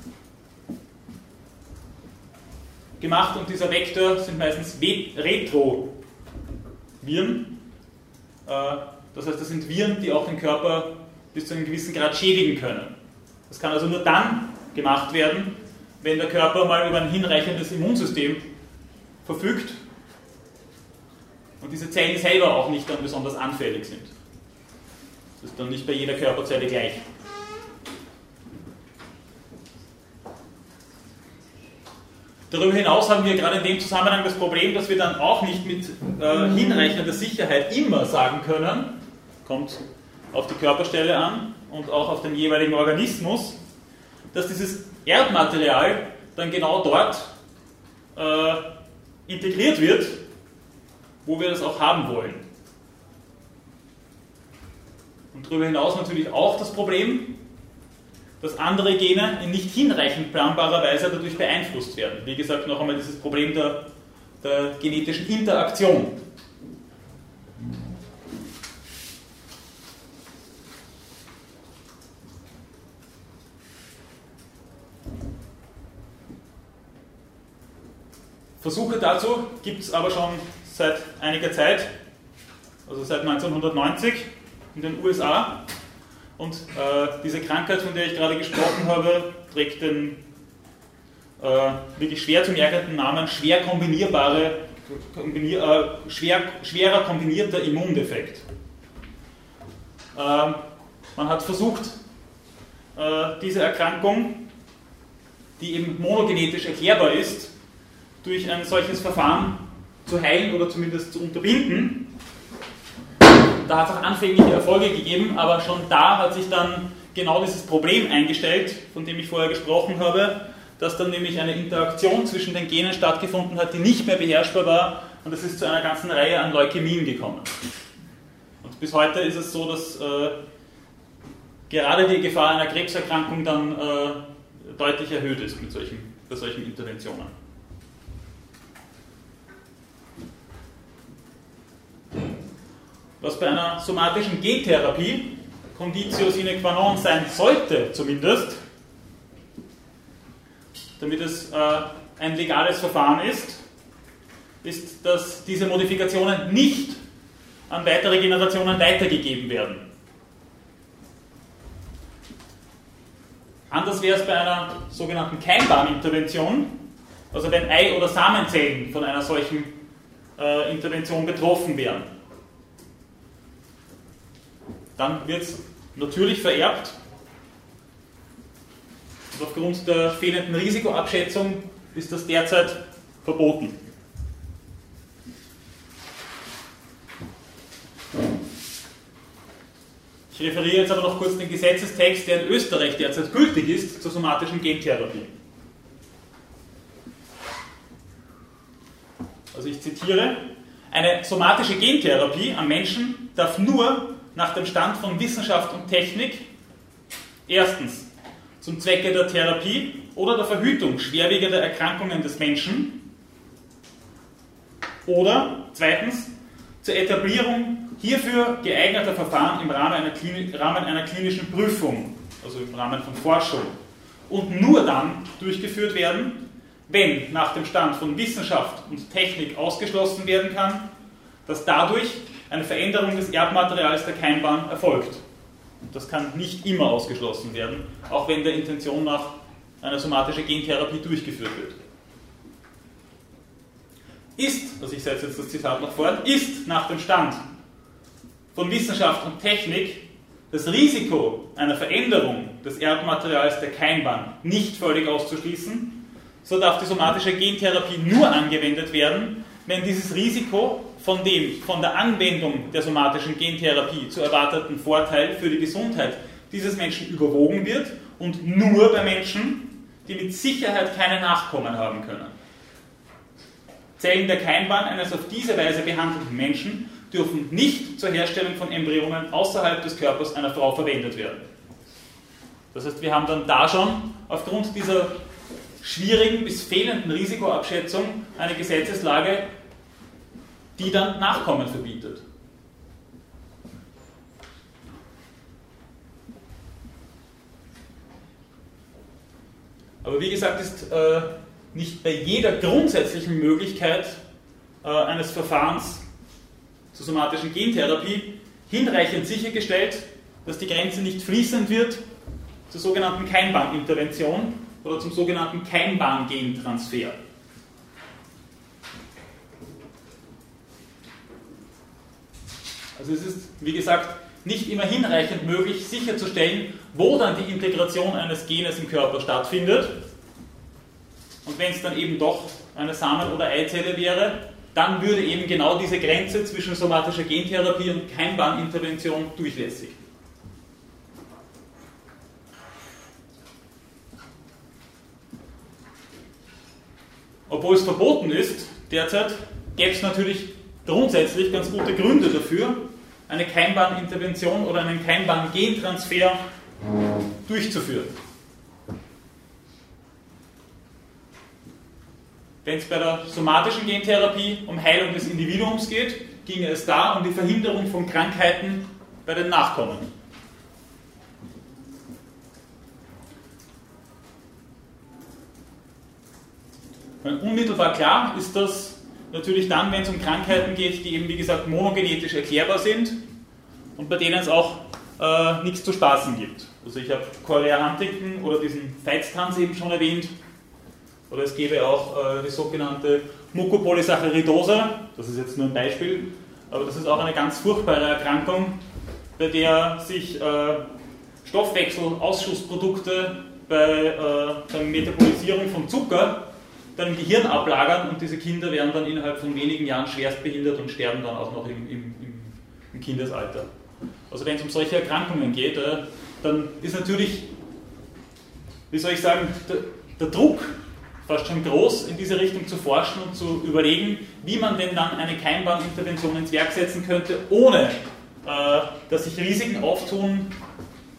gemacht und dieser Vektor sind meistens Retroviren. Äh, das heißt, das sind Viren, die auch den Körper bis zu einem gewissen Grad schädigen können. Das kann also nur dann gemacht werden, wenn der Körper mal über ein hinreichendes Immunsystem verfügt und diese Zellen selber auch nicht dann besonders anfällig sind. Das ist dann nicht bei jeder Körperzelle gleich. Darüber hinaus haben wir gerade in dem Zusammenhang das Problem, dass wir dann auch nicht mit äh, hinreichender Sicherheit immer sagen können, kommt auf die Körperstelle an und auch auf den jeweiligen Organismus, dass dieses Erbmaterial dann genau dort äh, integriert wird, wo wir das auch haben wollen. Und darüber hinaus natürlich auch das Problem, dass andere Gene in nicht hinreichend planbarer Weise dadurch beeinflusst werden. Wie gesagt, noch einmal dieses Problem der, der genetischen Interaktion. Versuche dazu gibt es aber schon seit einiger Zeit, also seit 1990 in den USA. Und äh, diese Krankheit, von der ich gerade gesprochen habe, trägt den äh, wirklich schwer zu merkenden Namen schwer kombinierbare, kombinier, äh, schwer, schwerer kombinierter Immundefekt. Ähm, man hat versucht, äh, diese Erkrankung, die eben monogenetisch erklärbar ist, durch ein solches Verfahren zu heilen oder zumindest zu unterbinden. Da hat es auch anfängliche Erfolge gegeben, aber schon da hat sich dann genau dieses Problem eingestellt, von dem ich vorher gesprochen habe, dass dann nämlich eine Interaktion zwischen den Genen stattgefunden hat, die nicht mehr beherrschbar war und es ist zu einer ganzen Reihe an Leukämien gekommen. Und bis heute ist es so, dass äh, gerade die Gefahr einer Krebserkrankung dann äh, deutlich erhöht ist mit solchen, bei solchen Interventionen. Was bei einer somatischen Gentherapie Conditio sine qua non sein sollte, zumindest, damit es äh, ein legales Verfahren ist, ist, dass diese Modifikationen nicht an weitere Generationen weitergegeben werden. Anders wäre es bei einer sogenannten Keimbahnintervention, also wenn Ei- oder Samenzellen von einer solchen äh, Intervention betroffen wären dann wird es natürlich vererbt Und aufgrund der fehlenden Risikoabschätzung ist das derzeit verboten. Ich referiere jetzt aber noch kurz den Gesetzestext, der in Österreich derzeit gültig ist zur somatischen Gentherapie. Also ich zitiere, eine somatische Gentherapie am Menschen darf nur nach dem Stand von Wissenschaft und Technik erstens zum Zwecke der Therapie oder der Verhütung schwerwiegender Erkrankungen des Menschen oder zweitens zur Etablierung hierfür geeigneter Verfahren im Rahmen einer, Rahmen einer klinischen Prüfung, also im Rahmen von Forschung und nur dann durchgeführt werden, wenn nach dem Stand von Wissenschaft und Technik ausgeschlossen werden kann, dass dadurch eine Veränderung des Erbmaterials der Keimbahn erfolgt. Das kann nicht immer ausgeschlossen werden, auch wenn der Intention nach eine somatische Gentherapie durchgeführt wird. Ist, also ich setze jetzt das Zitat noch fort, ist nach dem Stand von Wissenschaft und Technik das Risiko einer Veränderung des Erbmaterials der Keimbahn nicht völlig auszuschließen, so darf die somatische Gentherapie nur angewendet werden, wenn dieses Risiko von dem von der Anwendung der somatischen Gentherapie zu erwarteten Vorteil für die Gesundheit dieses Menschen überwogen wird und nur bei Menschen, die mit Sicherheit keine Nachkommen haben können. Zellen der Keimbahn eines auf diese Weise behandelten Menschen dürfen nicht zur Herstellung von Embryonen außerhalb des Körpers einer Frau verwendet werden. Das heißt, wir haben dann da schon aufgrund dieser schwierigen bis fehlenden Risikoabschätzung eine Gesetzeslage, die dann Nachkommen verbietet. Aber wie gesagt, ist äh, nicht bei jeder grundsätzlichen Möglichkeit äh, eines Verfahrens zur somatischen Gentherapie hinreichend sichergestellt, dass die Grenze nicht fließend wird zur sogenannten Keimbahnintervention oder zum sogenannten Keimbahn-Gentransfer. Also es ist, wie gesagt, nicht immer hinreichend möglich sicherzustellen, wo dann die Integration eines Genes im Körper stattfindet. Und wenn es dann eben doch eine Samen- oder Eizelle wäre, dann würde eben genau diese Grenze zwischen somatischer Gentherapie und Keimbahnintervention durchlässig. Obwohl es verboten ist, derzeit gäbe es natürlich grundsätzlich ganz gute Gründe dafür, eine Keimbahnintervention oder einen Keimbahn-Gentransfer durchzuführen. Wenn es bei der somatischen Gentherapie um Heilung des Individuums geht, ginge es da um die Verhinderung von Krankheiten bei den Nachkommen. Unmittelbar klar ist das natürlich dann, wenn es um Krankheiten geht, die eben wie gesagt monogenetisch erklärbar sind und bei denen es auch äh, nichts zu spaßen gibt. Also ich habe Chorea Huntington oder diesen Feitstanz eben schon erwähnt. Oder es gäbe auch äh, die sogenannte Mucopolysaccharidose, das ist jetzt nur ein Beispiel, aber das ist auch eine ganz furchtbare Erkrankung, bei der sich äh, Stoffwechselausschusszprodukte bei äh, der Metabolisierung von Zucker dann im Gehirn ablagern und diese Kinder werden dann innerhalb von wenigen Jahren schwerst behindert und sterben dann auch noch im, im, im Kindesalter. Also wenn es um solche Erkrankungen geht, äh, dann ist natürlich, wie soll ich sagen, der, der Druck fast schon groß, in diese Richtung zu forschen und zu überlegen, wie man denn dann eine Keimbahnintervention ins Werk setzen könnte, ohne äh, dass sich Risiken auftun,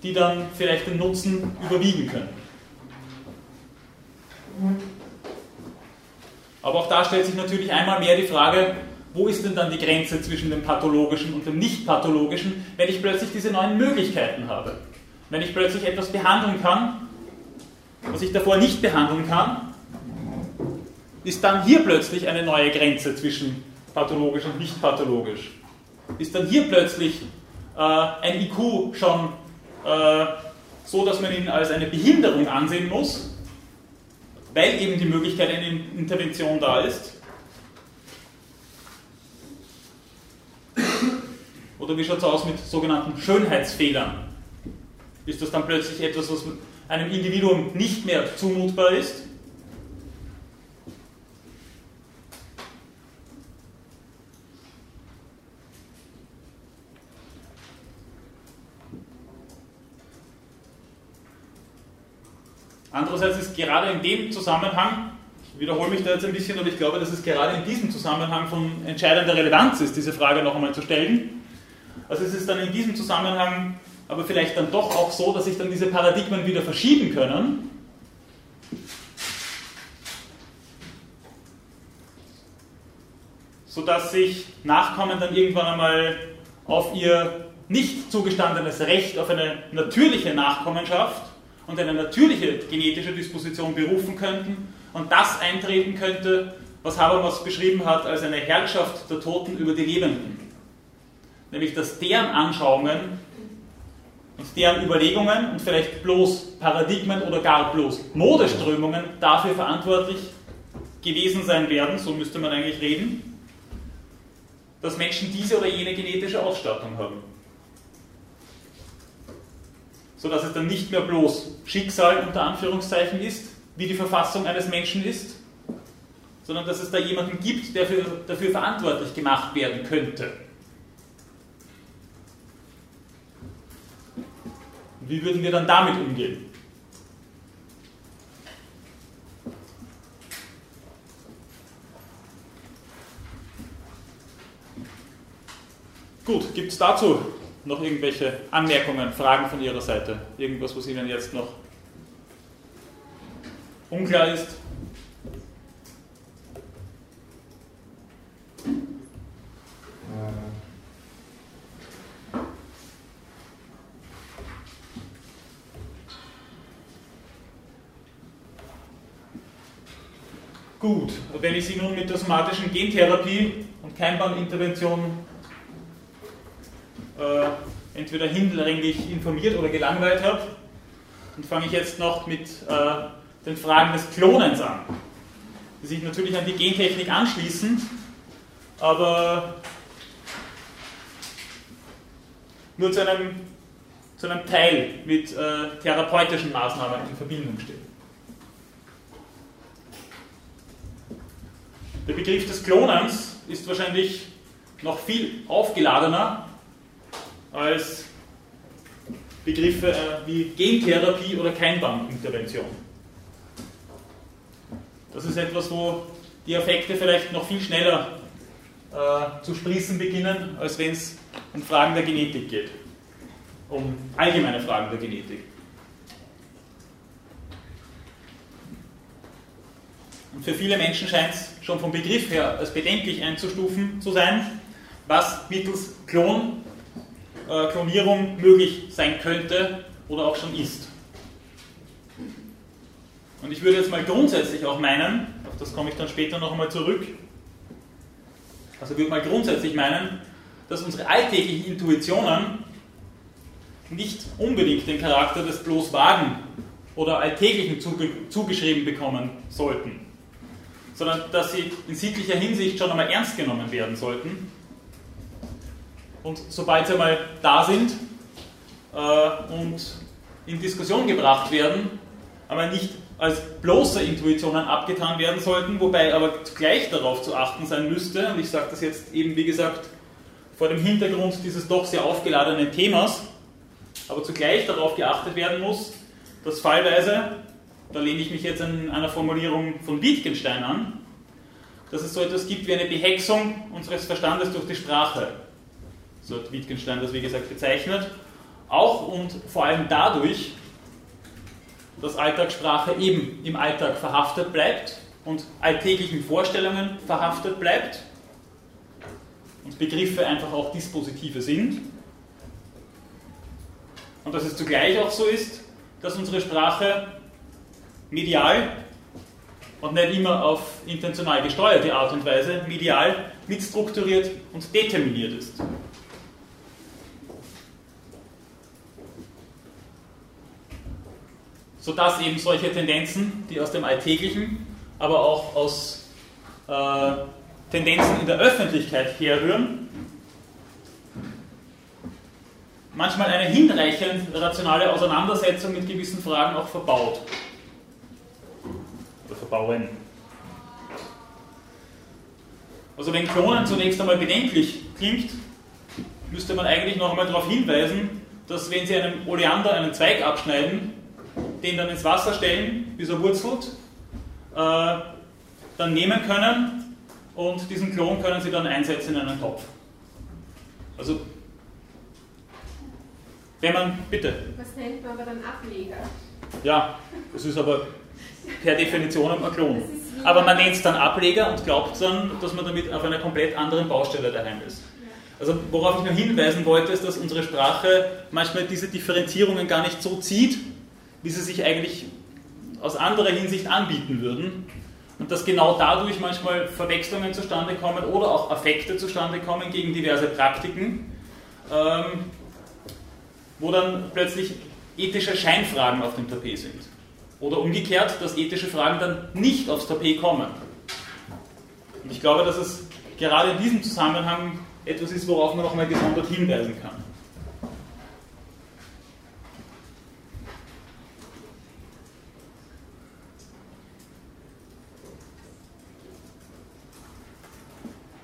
die dann vielleicht den Nutzen überwiegen können. Aber auch da stellt sich natürlich einmal mehr die Frage, wo ist denn dann die Grenze zwischen dem pathologischen und dem nicht pathologischen, wenn ich plötzlich diese neuen Möglichkeiten habe? Wenn ich plötzlich etwas behandeln kann, was ich davor nicht behandeln kann, ist dann hier plötzlich eine neue Grenze zwischen pathologisch und nicht pathologisch? Ist dann hier plötzlich äh, ein IQ schon äh, so, dass man ihn als eine Behinderung ansehen muss? Weil eben die Möglichkeit einer Intervention da ist. Oder wie schaut es aus mit sogenannten Schönheitsfehlern? Ist das dann plötzlich etwas, was einem Individuum nicht mehr zumutbar ist. Andererseits ist gerade in dem Zusammenhang, ich wiederhole mich da jetzt ein bisschen, aber ich glaube, dass es gerade in diesem Zusammenhang von entscheidender Relevanz ist, diese Frage noch einmal zu stellen. Also es ist dann in diesem Zusammenhang aber vielleicht dann doch auch so, dass sich dann diese Paradigmen wieder verschieben können. sodass sich Nachkommen dann irgendwann einmal auf ihr nicht zugestandenes Recht auf eine natürliche Nachkommenschaft und eine natürliche genetische Disposition berufen könnten und das eintreten könnte, was Habermas beschrieben hat als eine Herrschaft der Toten über die Lebenden. Nämlich, dass deren Anschauungen und deren Überlegungen und vielleicht bloß Paradigmen oder gar bloß Modeströmungen dafür verantwortlich gewesen sein werden, so müsste man eigentlich reden, dass Menschen diese oder jene genetische Ausstattung haben. Sodass es dann nicht mehr bloß Schicksal unter Anführungszeichen ist, wie die Verfassung eines Menschen ist, sondern dass es da jemanden gibt, der für, dafür verantwortlich gemacht werden könnte. Wie würden wir dann damit umgehen? Gut, gibt es dazu noch irgendwelche Anmerkungen, Fragen von Ihrer Seite? Irgendwas, was Ihnen jetzt noch unklar ist? Gut, wenn ich Sie nun mit der somatischen Gentherapie und Keimbahnintervention äh, entweder hinlänglich informiert oder gelangweilt habe, dann fange ich jetzt noch mit äh, den Fragen des Klonens an, die sich natürlich an die Gentechnik anschließen, aber nur zu einem, zu einem Teil mit äh, therapeutischen Maßnahmen in Verbindung stehen. Der Begriff des Klonens ist wahrscheinlich noch viel aufgeladener als Begriffe äh, wie Gentherapie oder Keimbandintervention. Das ist etwas, wo die Effekte vielleicht noch viel schneller äh, zu sprießen beginnen, als wenn es um Fragen der Genetik geht, um allgemeine Fragen der Genetik. Und für viele Menschen scheint es schon vom Begriff her als bedenklich einzustufen zu sein, was mittels Klon, äh, Klonierung möglich sein könnte oder auch schon ist. Und ich würde jetzt mal grundsätzlich auch meinen, auf das komme ich dann später noch einmal zurück, also ich würde mal grundsätzlich meinen, dass unsere alltäglichen Intuitionen nicht unbedingt den Charakter des bloß Wagen oder Alltäglichen zugeschrieben bekommen sollten sondern dass sie in sittlicher Hinsicht schon einmal ernst genommen werden sollten. Und sobald sie einmal da sind äh, und in Diskussion gebracht werden, aber nicht als bloße Intuitionen abgetan werden sollten, wobei aber gleich darauf zu achten sein müsste, und ich sage das jetzt eben wie gesagt vor dem Hintergrund dieses doch sehr aufgeladenen Themas, aber zugleich darauf geachtet werden muss, dass fallweise da lehne ich mich jetzt an einer Formulierung von Wittgenstein an, dass es so etwas gibt wie eine Behexung unseres Verstandes durch die Sprache. So hat Wittgenstein das, wie gesagt, bezeichnet. Auch und vor allem dadurch, dass Alltagssprache eben im Alltag verhaftet bleibt und alltäglichen Vorstellungen verhaftet bleibt und Begriffe einfach auch Dispositive sind. Und dass es zugleich auch so ist, dass unsere Sprache medial und nicht immer auf intentional gesteuerte Art und Weise medial mitstrukturiert und determiniert ist. Sodass eben solche Tendenzen, die aus dem Alltäglichen, aber auch aus äh, Tendenzen in der Öffentlichkeit herrühren, manchmal eine hinreichend rationale Auseinandersetzung mit gewissen Fragen auch verbaut. Oder verbauen. Also wenn Klonen zunächst einmal bedenklich klingt, müsste man eigentlich noch einmal darauf hinweisen, dass wenn Sie einem Oleander einen Zweig abschneiden, den dann ins Wasser stellen, bis er wurzelt, äh, dann nehmen können und diesen Klon können Sie dann einsetzen in einen Topf. Also, wenn man, bitte. Was nennt man aber dann Ableger? Ja, das ist aber per Definition ein Klon. Aber man nennt es dann Ableger und glaubt dann, dass man damit auf einer komplett anderen Baustelle daheim ist. Also worauf ich nur hinweisen wollte, ist, dass unsere Sprache manchmal diese Differenzierungen gar nicht so zieht, wie sie sich eigentlich aus anderer Hinsicht anbieten würden. Und dass genau dadurch manchmal Verwechslungen zustande kommen oder auch Affekte zustande kommen gegen diverse Praktiken, ähm, wo dann plötzlich ethische Scheinfragen auf dem Tapet sind. Oder umgekehrt, dass ethische Fragen dann nicht aufs Tapet kommen. Und ich glaube, dass es gerade in diesem Zusammenhang etwas ist, worauf man nochmal gesondert hinweisen kann.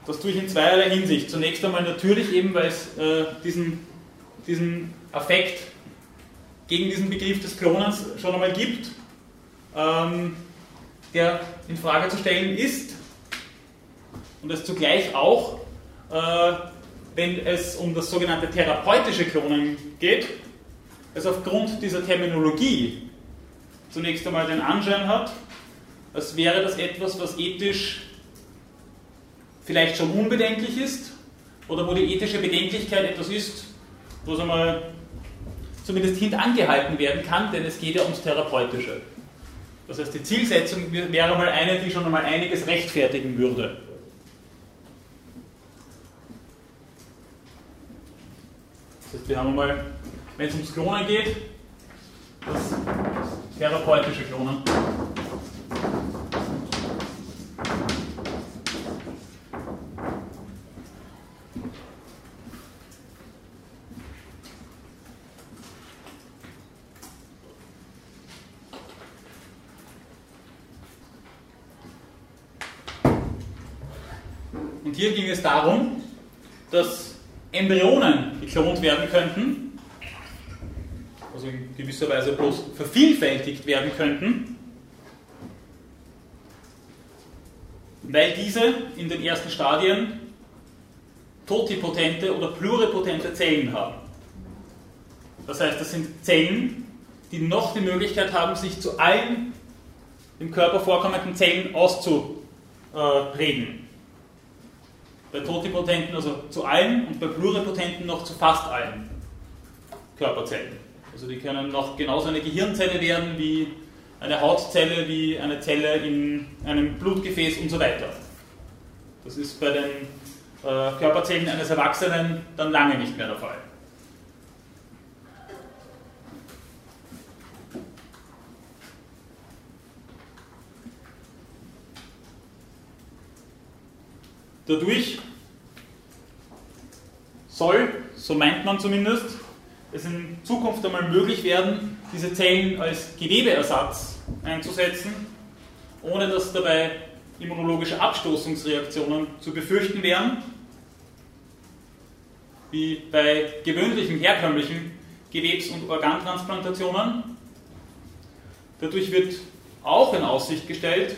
Das tue ich in zweierlei Hinsicht. Zunächst einmal natürlich eben, weil es äh, diesen, diesen Affekt gegen diesen Begriff des Klonens schon einmal gibt, ähm, der in Frage zu stellen ist und es zugleich auch, äh, wenn es um das sogenannte therapeutische Klonen geht, es aufgrund dieser Terminologie zunächst einmal den Anschein hat, als wäre das etwas, was ethisch vielleicht schon unbedenklich ist oder wo die ethische Bedenklichkeit etwas ist, wo es einmal zumindest hintangehalten werden kann, denn es geht ja ums Therapeutische. Das heißt, die Zielsetzung wäre mal eine, die schon einmal einiges rechtfertigen würde. Das heißt, wir haben einmal, wenn es ums Klonen geht, das therapeutische Klonen. Hier ging es darum, dass Embryonen geklont werden könnten, also in gewisser Weise bloß vervielfältigt werden könnten, weil diese in den ersten Stadien totipotente oder pluripotente Zellen haben. Das heißt, das sind Zellen, die noch die Möglichkeit haben, sich zu allen im Körper vorkommenden Zellen auszuprägen bei Totipotenten also zu allen und bei Pluripotenten noch zu fast allen Körperzellen. Also die können noch genauso eine Gehirnzelle werden wie eine Hautzelle, wie eine Zelle in einem Blutgefäß und so weiter. Das ist bei den äh, Körperzellen eines Erwachsenen dann lange nicht mehr der Fall. Dadurch soll, so meint man zumindest, es in Zukunft einmal möglich werden, diese Zellen als Gewebeersatz einzusetzen, ohne dass dabei immunologische Abstoßungsreaktionen zu befürchten wären, wie bei gewöhnlichen herkömmlichen Gewebs- und Organtransplantationen. Dadurch wird auch in Aussicht gestellt,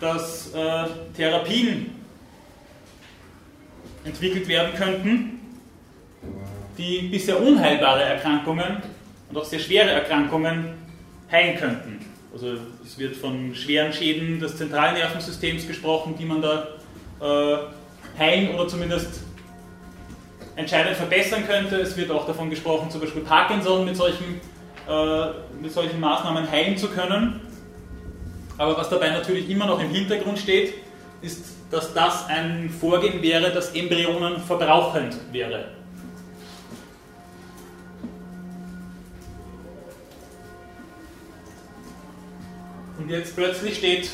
dass äh, Therapien entwickelt werden könnten, die bisher unheilbare Erkrankungen und auch sehr schwere Erkrankungen heilen könnten. Also es wird von schweren Schäden des Zentralnervensystems gesprochen, die man da äh, heilen oder zumindest entscheidend verbessern könnte. Es wird auch davon gesprochen, zum Beispiel Parkinson mit solchen, äh, mit solchen Maßnahmen heilen zu können. Aber was dabei natürlich immer noch im Hintergrund steht, ist, dass das ein Vorgehen wäre, das Embryonen verbrauchend wäre. Und jetzt plötzlich steht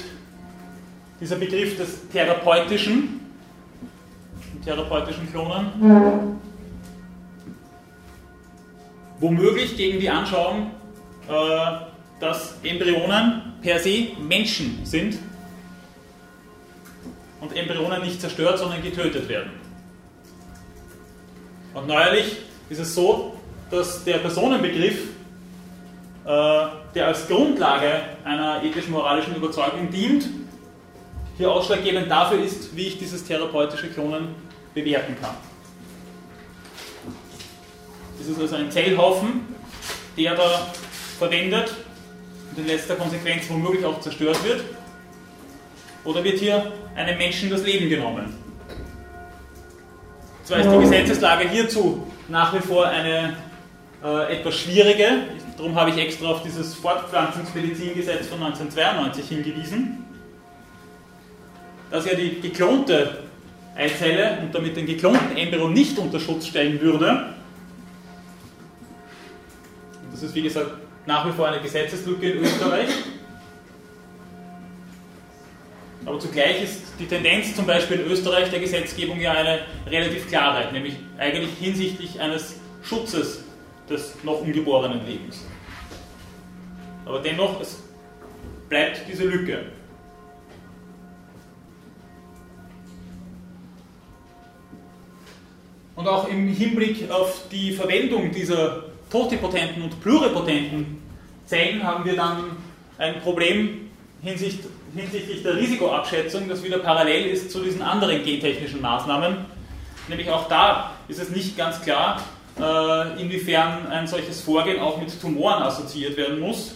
dieser Begriff des therapeutischen, therapeutischen Klonen, womöglich gegen die Anschauung, äh, dass Embryonen per se Menschen sind und Embryonen nicht zerstört, sondern getötet werden. Und neuerlich ist es so, dass der Personenbegriff, äh, der als Grundlage einer ethisch-moralischen Überzeugung dient, hier ausschlaggebend dafür ist, wie ich dieses therapeutische Klonen bewerten kann. Das ist also ein Zellhaufen, der da verwendet und in letzter Konsequenz womöglich auch zerstört wird. Oder wird hier einem Menschen das Leben genommen? Zwar ist die Gesetzeslage hierzu nach wie vor eine äh, etwas schwierige, darum habe ich extra auf dieses Fortpflanzungsmedizingesetz von 1992 hingewiesen, dass ja die geklonte Eizelle und damit den geklonten Embryo nicht unter Schutz stellen würde. Das ist wie gesagt nach wie vor eine Gesetzeslücke in Österreich. Aber zugleich ist die Tendenz zum Beispiel in Österreich der Gesetzgebung ja eine relativ klare, nämlich eigentlich hinsichtlich eines Schutzes des noch ungeborenen Lebens. Aber dennoch, es bleibt diese Lücke. Und auch im Hinblick auf die Verwendung dieser totipotenten und pluripotenten Zellen haben wir dann ein Problem hinsichtlich der Risikoabschätzung, das wieder parallel ist zu diesen anderen gentechnischen Maßnahmen. Nämlich auch da ist es nicht ganz klar, äh, inwiefern ein solches Vorgehen auch mit Tumoren assoziiert werden muss,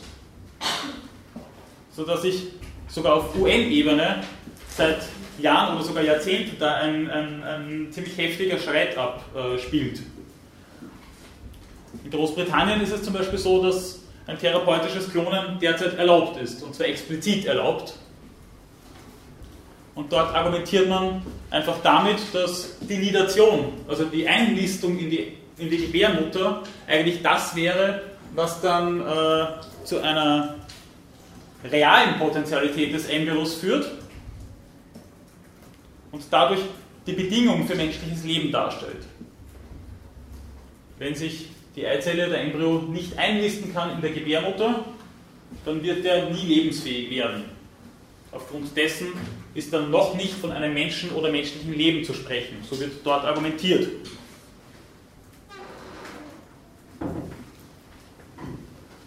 sodass sich sogar auf UN-Ebene seit Jahren oder sogar Jahrzehnten da ein, ein, ein ziemlich heftiger Streit abspielt. In Großbritannien ist es zum Beispiel so, dass ein therapeutisches Klonen derzeit erlaubt ist, und zwar explizit erlaubt. Und dort argumentiert man einfach damit, dass die Nidation, also die Einlistung in die, in die Gebärmutter, eigentlich das wäre, was dann äh, zu einer realen Potentialität des Embryos führt und dadurch die Bedingung für menschliches Leben darstellt. Wenn sich die Eizelle, der Embryo, nicht einnisten kann in der Gebärmutter, dann wird der nie lebensfähig werden. Aufgrund dessen ist dann noch nicht von einem Menschen oder menschlichen Leben zu sprechen. So wird dort argumentiert.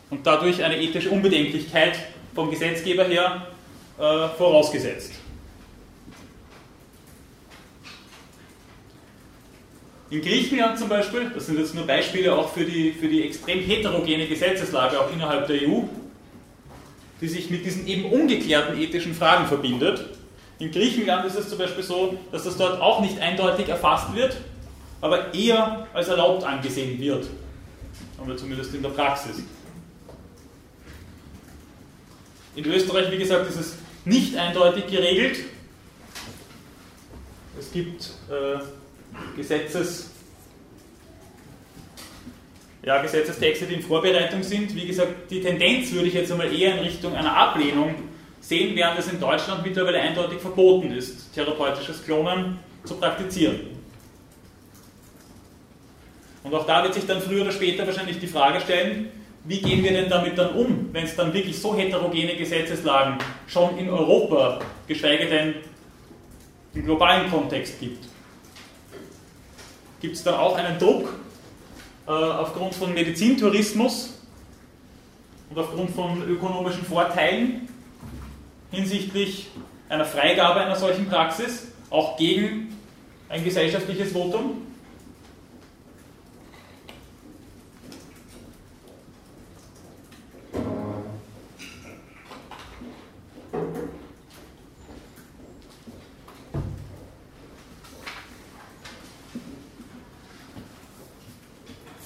Und dadurch eine ethische Unbedenklichkeit vom Gesetzgeber her äh, vorausgesetzt. In Griechenland zum Beispiel, das sind jetzt nur Beispiele auch für die, für die extrem heterogene Gesetzeslage auch innerhalb der EU, die sich mit diesen eben ungeklärten ethischen Fragen verbindet. In Griechenland ist es zum Beispiel so, dass das dort auch nicht eindeutig erfasst wird, aber eher als erlaubt angesehen wird. Oder zumindest in der Praxis. In Österreich, wie gesagt, ist es nicht eindeutig geregelt. Es gibt äh, Gesetzes, ja, Gesetzestexte, die in Vorbereitung sind. Wie gesagt, die Tendenz würde ich jetzt einmal eher in Richtung einer Ablehnung sehen, während es in Deutschland mittlerweile eindeutig verboten ist, therapeutisches Klonen zu praktizieren. Und auch da wird sich dann früher oder später wahrscheinlich die Frage stellen, wie gehen wir denn damit dann um, wenn es dann wirklich so heterogene Gesetzeslagen schon in Europa, geschweige denn im globalen Kontext gibt? Gibt es dann auch einen Druck äh, aufgrund von Medizintourismus und aufgrund von ökonomischen Vorteilen hinsichtlich einer Freigabe einer solchen Praxis, auch gegen ein gesellschaftliches Votum.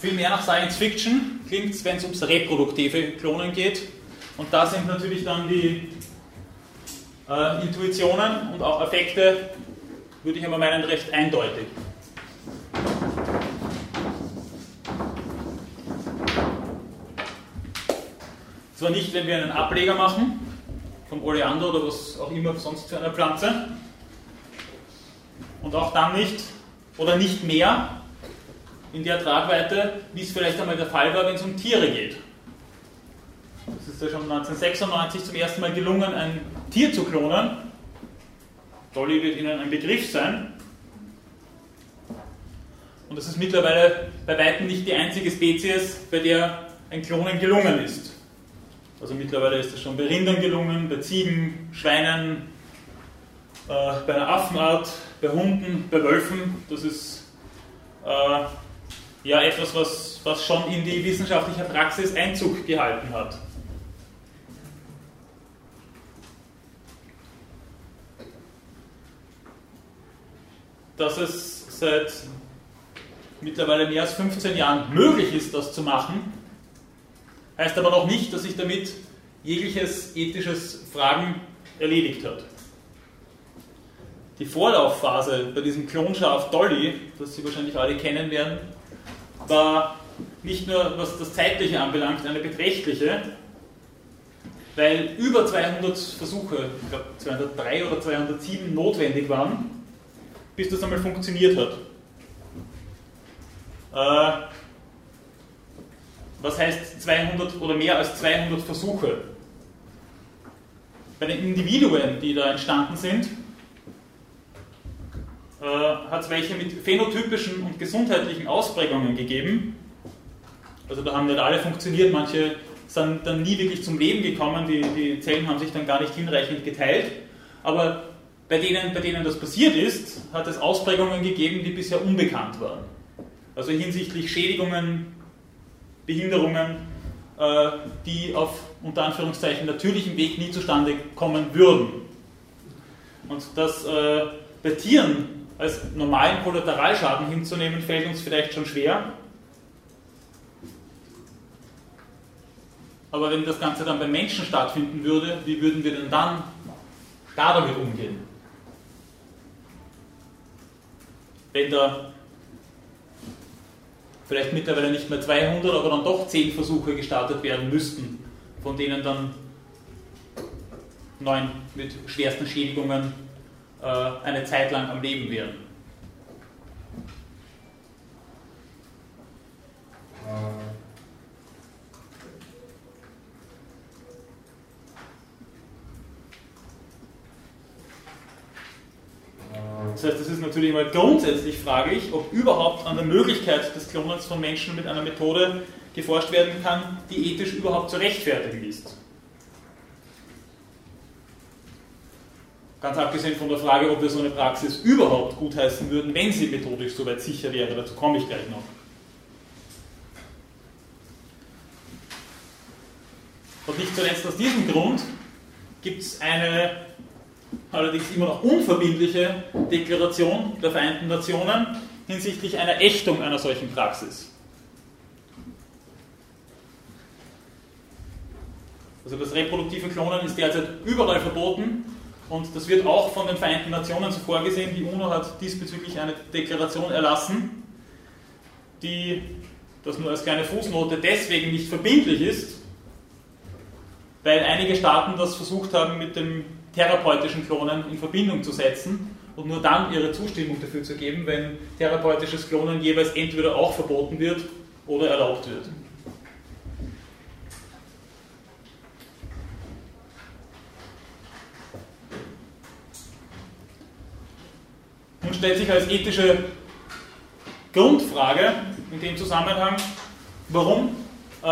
Viel mehr nach Science Fiction klingt es, wenn es ums reproduktive Klonen geht. Und da sind natürlich dann die äh, Intuitionen und auch Effekte, würde ich aber meinen, recht eindeutig. Zwar nicht, wenn wir einen Ableger machen, vom Oleander oder was auch immer sonst für eine Pflanze, und auch dann nicht oder nicht mehr, in der Tragweite, wie es vielleicht einmal der Fall war, wenn es um Tiere geht. Es ist ja schon 1996 zum ersten Mal gelungen, ein Tier zu klonen. Dolly wird Ihnen ein Begriff sein. Und das ist mittlerweile bei weitem nicht die einzige Spezies, bei der ein Klonen gelungen ist. Also mittlerweile ist es schon bei Rindern gelungen, bei Ziegen, Schweinen, äh, bei einer Affenart, bei Hunden, bei Wölfen. Das ist äh, ja etwas, was, was schon in die wissenschaftliche Praxis Einzug gehalten hat. Dass es seit mittlerweile mehr als 15 Jahren möglich ist, das zu machen, heißt aber noch nicht, dass sich damit jegliches ethisches Fragen erledigt hat. Die Vorlaufphase bei diesem Klonschaf Dolly, das Sie wahrscheinlich alle kennen werden, war nicht nur, was das Zeitliche anbelangt, eine beträchtliche, weil über 200 Versuche, ich glaube 203 oder 207 notwendig waren, bis das einmal funktioniert hat. Äh, was heißt 200 oder mehr als 200 Versuche? Bei den Individuen, die da entstanden sind, äh, hat es welche mit phänotypischen und gesundheitlichen Ausprägungen gegeben. Also da haben nicht alle funktioniert, manche sind dann nie wirklich zum Leben gekommen, die, die Zellen haben sich dann gar nicht hinreichend geteilt. Aber bei denen, bei denen das passiert ist, hat es Ausprägungen gegeben, die bisher unbekannt waren. Also hinsichtlich Schädigungen, Behinderungen, äh, die auf unter Anführungszeichen natürlichem Weg nie zustande kommen würden. Und das äh, bei Tieren als normalen Kollateralschaden hinzunehmen, fällt uns vielleicht schon schwer. Aber wenn das Ganze dann beim Menschen stattfinden würde, wie würden wir denn dann da damit umgehen? Wenn da vielleicht mittlerweile nicht mehr 200, aber dann doch 10 Versuche gestartet werden müssten, von denen dann 9 mit schwersten Schädigungen eine Zeit lang am Leben wären. Das heißt, es ist natürlich mal grundsätzlich fraglich, ob überhaupt an der Möglichkeit des Klonens von Menschen mit einer Methode geforscht werden kann, die ethisch überhaupt zu rechtfertigen ist. Ganz abgesehen von der Frage, ob wir so eine Praxis überhaupt gutheißen würden, wenn sie methodisch soweit sicher wäre. Dazu komme ich gleich noch. Und nicht zuletzt aus diesem Grund gibt es eine allerdings immer noch unverbindliche Deklaration der Vereinten Nationen hinsichtlich einer Ächtung einer solchen Praxis. Also das reproduktive Klonen ist derzeit überall verboten und das wird auch von den Vereinten Nationen so vorgesehen. Die UNO hat diesbezüglich eine Deklaration erlassen, die, das nur als kleine Fußnote, deswegen nicht verbindlich ist, weil einige Staaten das versucht haben, mit dem therapeutischen Klonen in Verbindung zu setzen und nur dann ihre Zustimmung dafür zu geben, wenn therapeutisches Klonen jeweils entweder auch verboten wird oder erlaubt wird. Nun stellt sich als ethische Grundfrage in dem Zusammenhang, warum äh,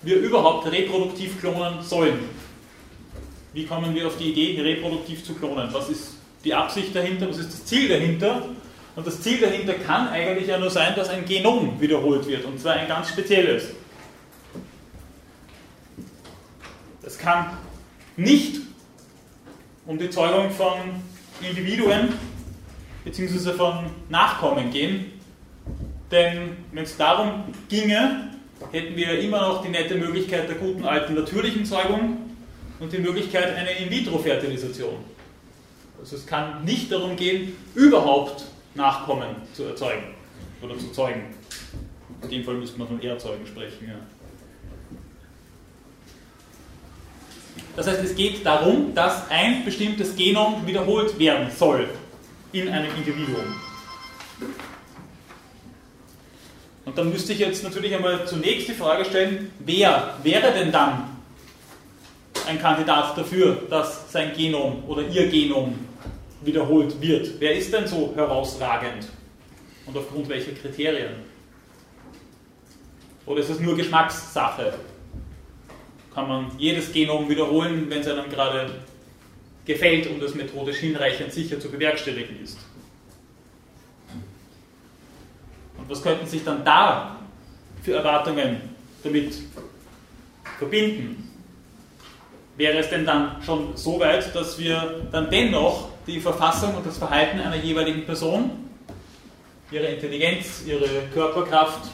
wir überhaupt reproduktiv klonen sollen. Wie kommen wir auf die Idee, reproduktiv zu klonen? Was ist die Absicht dahinter? Was ist das Ziel dahinter? Und das Ziel dahinter kann eigentlich ja nur sein, dass ein Genom wiederholt wird, und zwar ein ganz spezielles. Es kann nicht um die Zeugung von Individuen bzw. von Nachkommen gehen. Denn wenn es darum ginge, hätten wir immer noch die nette Möglichkeit der guten alten natürlichen Zeugung und die Möglichkeit einer In-vitro-Fertilisation. Also es kann nicht darum gehen, überhaupt Nachkommen zu erzeugen oder zu zeugen. In dem Fall müsste man von Erzeugen sprechen. Ja. Das heißt, es geht darum, dass ein bestimmtes Genom wiederholt werden soll in einem Individuum. Und dann müsste ich jetzt natürlich einmal zunächst die Frage stellen, wer wäre denn dann ein Kandidat dafür, dass sein Genom oder ihr Genom wiederholt wird? Wer ist denn so herausragend? Und aufgrund welcher Kriterien? Oder ist es nur Geschmackssache? Kann man jedes Genom wiederholen, wenn es einem gerade gefällt und es methodisch hinreichend sicher zu bewerkstelligen ist? Und was könnten sich dann da für Erwartungen damit verbinden? Wäre es denn dann schon so weit, dass wir dann dennoch die Verfassung und das Verhalten einer jeweiligen Person, ihre Intelligenz, ihre Körperkraft,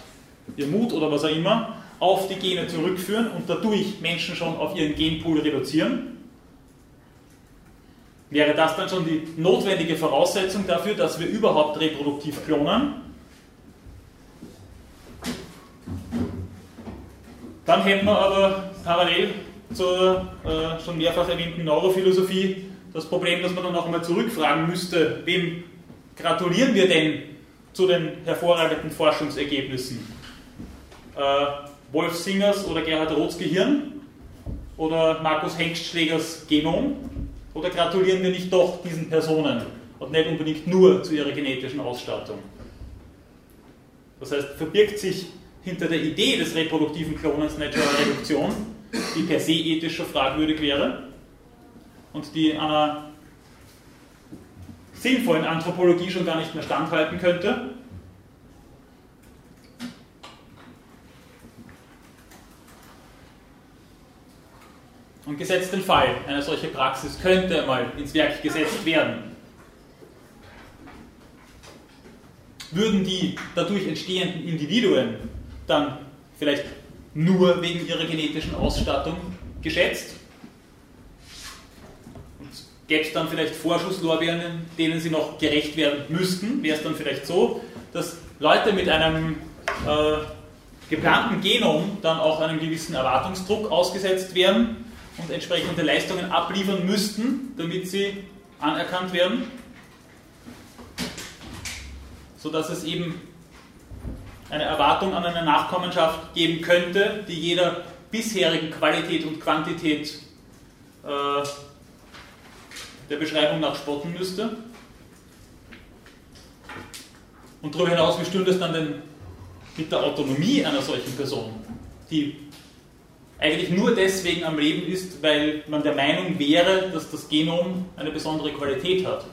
ihr Mut oder was auch immer, auf die Gene zurückführen und dadurch Menschen schon auf ihren Genpool reduzieren? Wäre das dann schon die notwendige Voraussetzung dafür, dass wir überhaupt reproduktiv klonen? Dann hätten wir aber parallel zur äh, schon mehrfach erwähnten Neurophilosophie das Problem, dass man dann auch einmal zurückfragen müsste, wem gratulieren wir denn zu den hervorragenden Forschungsergebnissen? Äh, Wolf Singers oder Gerhard Roths Gehirn? Oder Markus Hengstschlägers Genom? Oder gratulieren wir nicht doch diesen Personen und nicht unbedingt nur zu ihrer genetischen Ausstattung? Das heißt, verbirgt sich hinter der Idee des reproduktiven Klonens Natural Reduktion, die per se ethisch schon fragwürdig wäre und die einer sinnvollen Anthropologie schon gar nicht mehr standhalten könnte. Und gesetzt den Fall, eine solche Praxis könnte einmal ins Werk gesetzt werden. Würden die dadurch entstehenden Individuen dann vielleicht nur wegen ihrer genetischen Ausstattung geschätzt. Und gäbe es dann vielleicht Vorschusslorbeeren, denen sie noch gerecht werden müssten, wäre es dann vielleicht so, dass Leute mit einem äh, geplanten Genom dann auch einem gewissen Erwartungsdruck ausgesetzt werden und entsprechende Leistungen abliefern müssten, damit sie anerkannt werden, sodass es eben eine Erwartung an eine Nachkommenschaft geben könnte, die jeder bisherigen Qualität und Quantität äh, der Beschreibung nach spotten müsste. Und darüber hinaus, wie stünde es dann denn mit der Autonomie einer solchen Person, die eigentlich nur deswegen am Leben ist, weil man der Meinung wäre, dass das Genom eine besondere Qualität hat.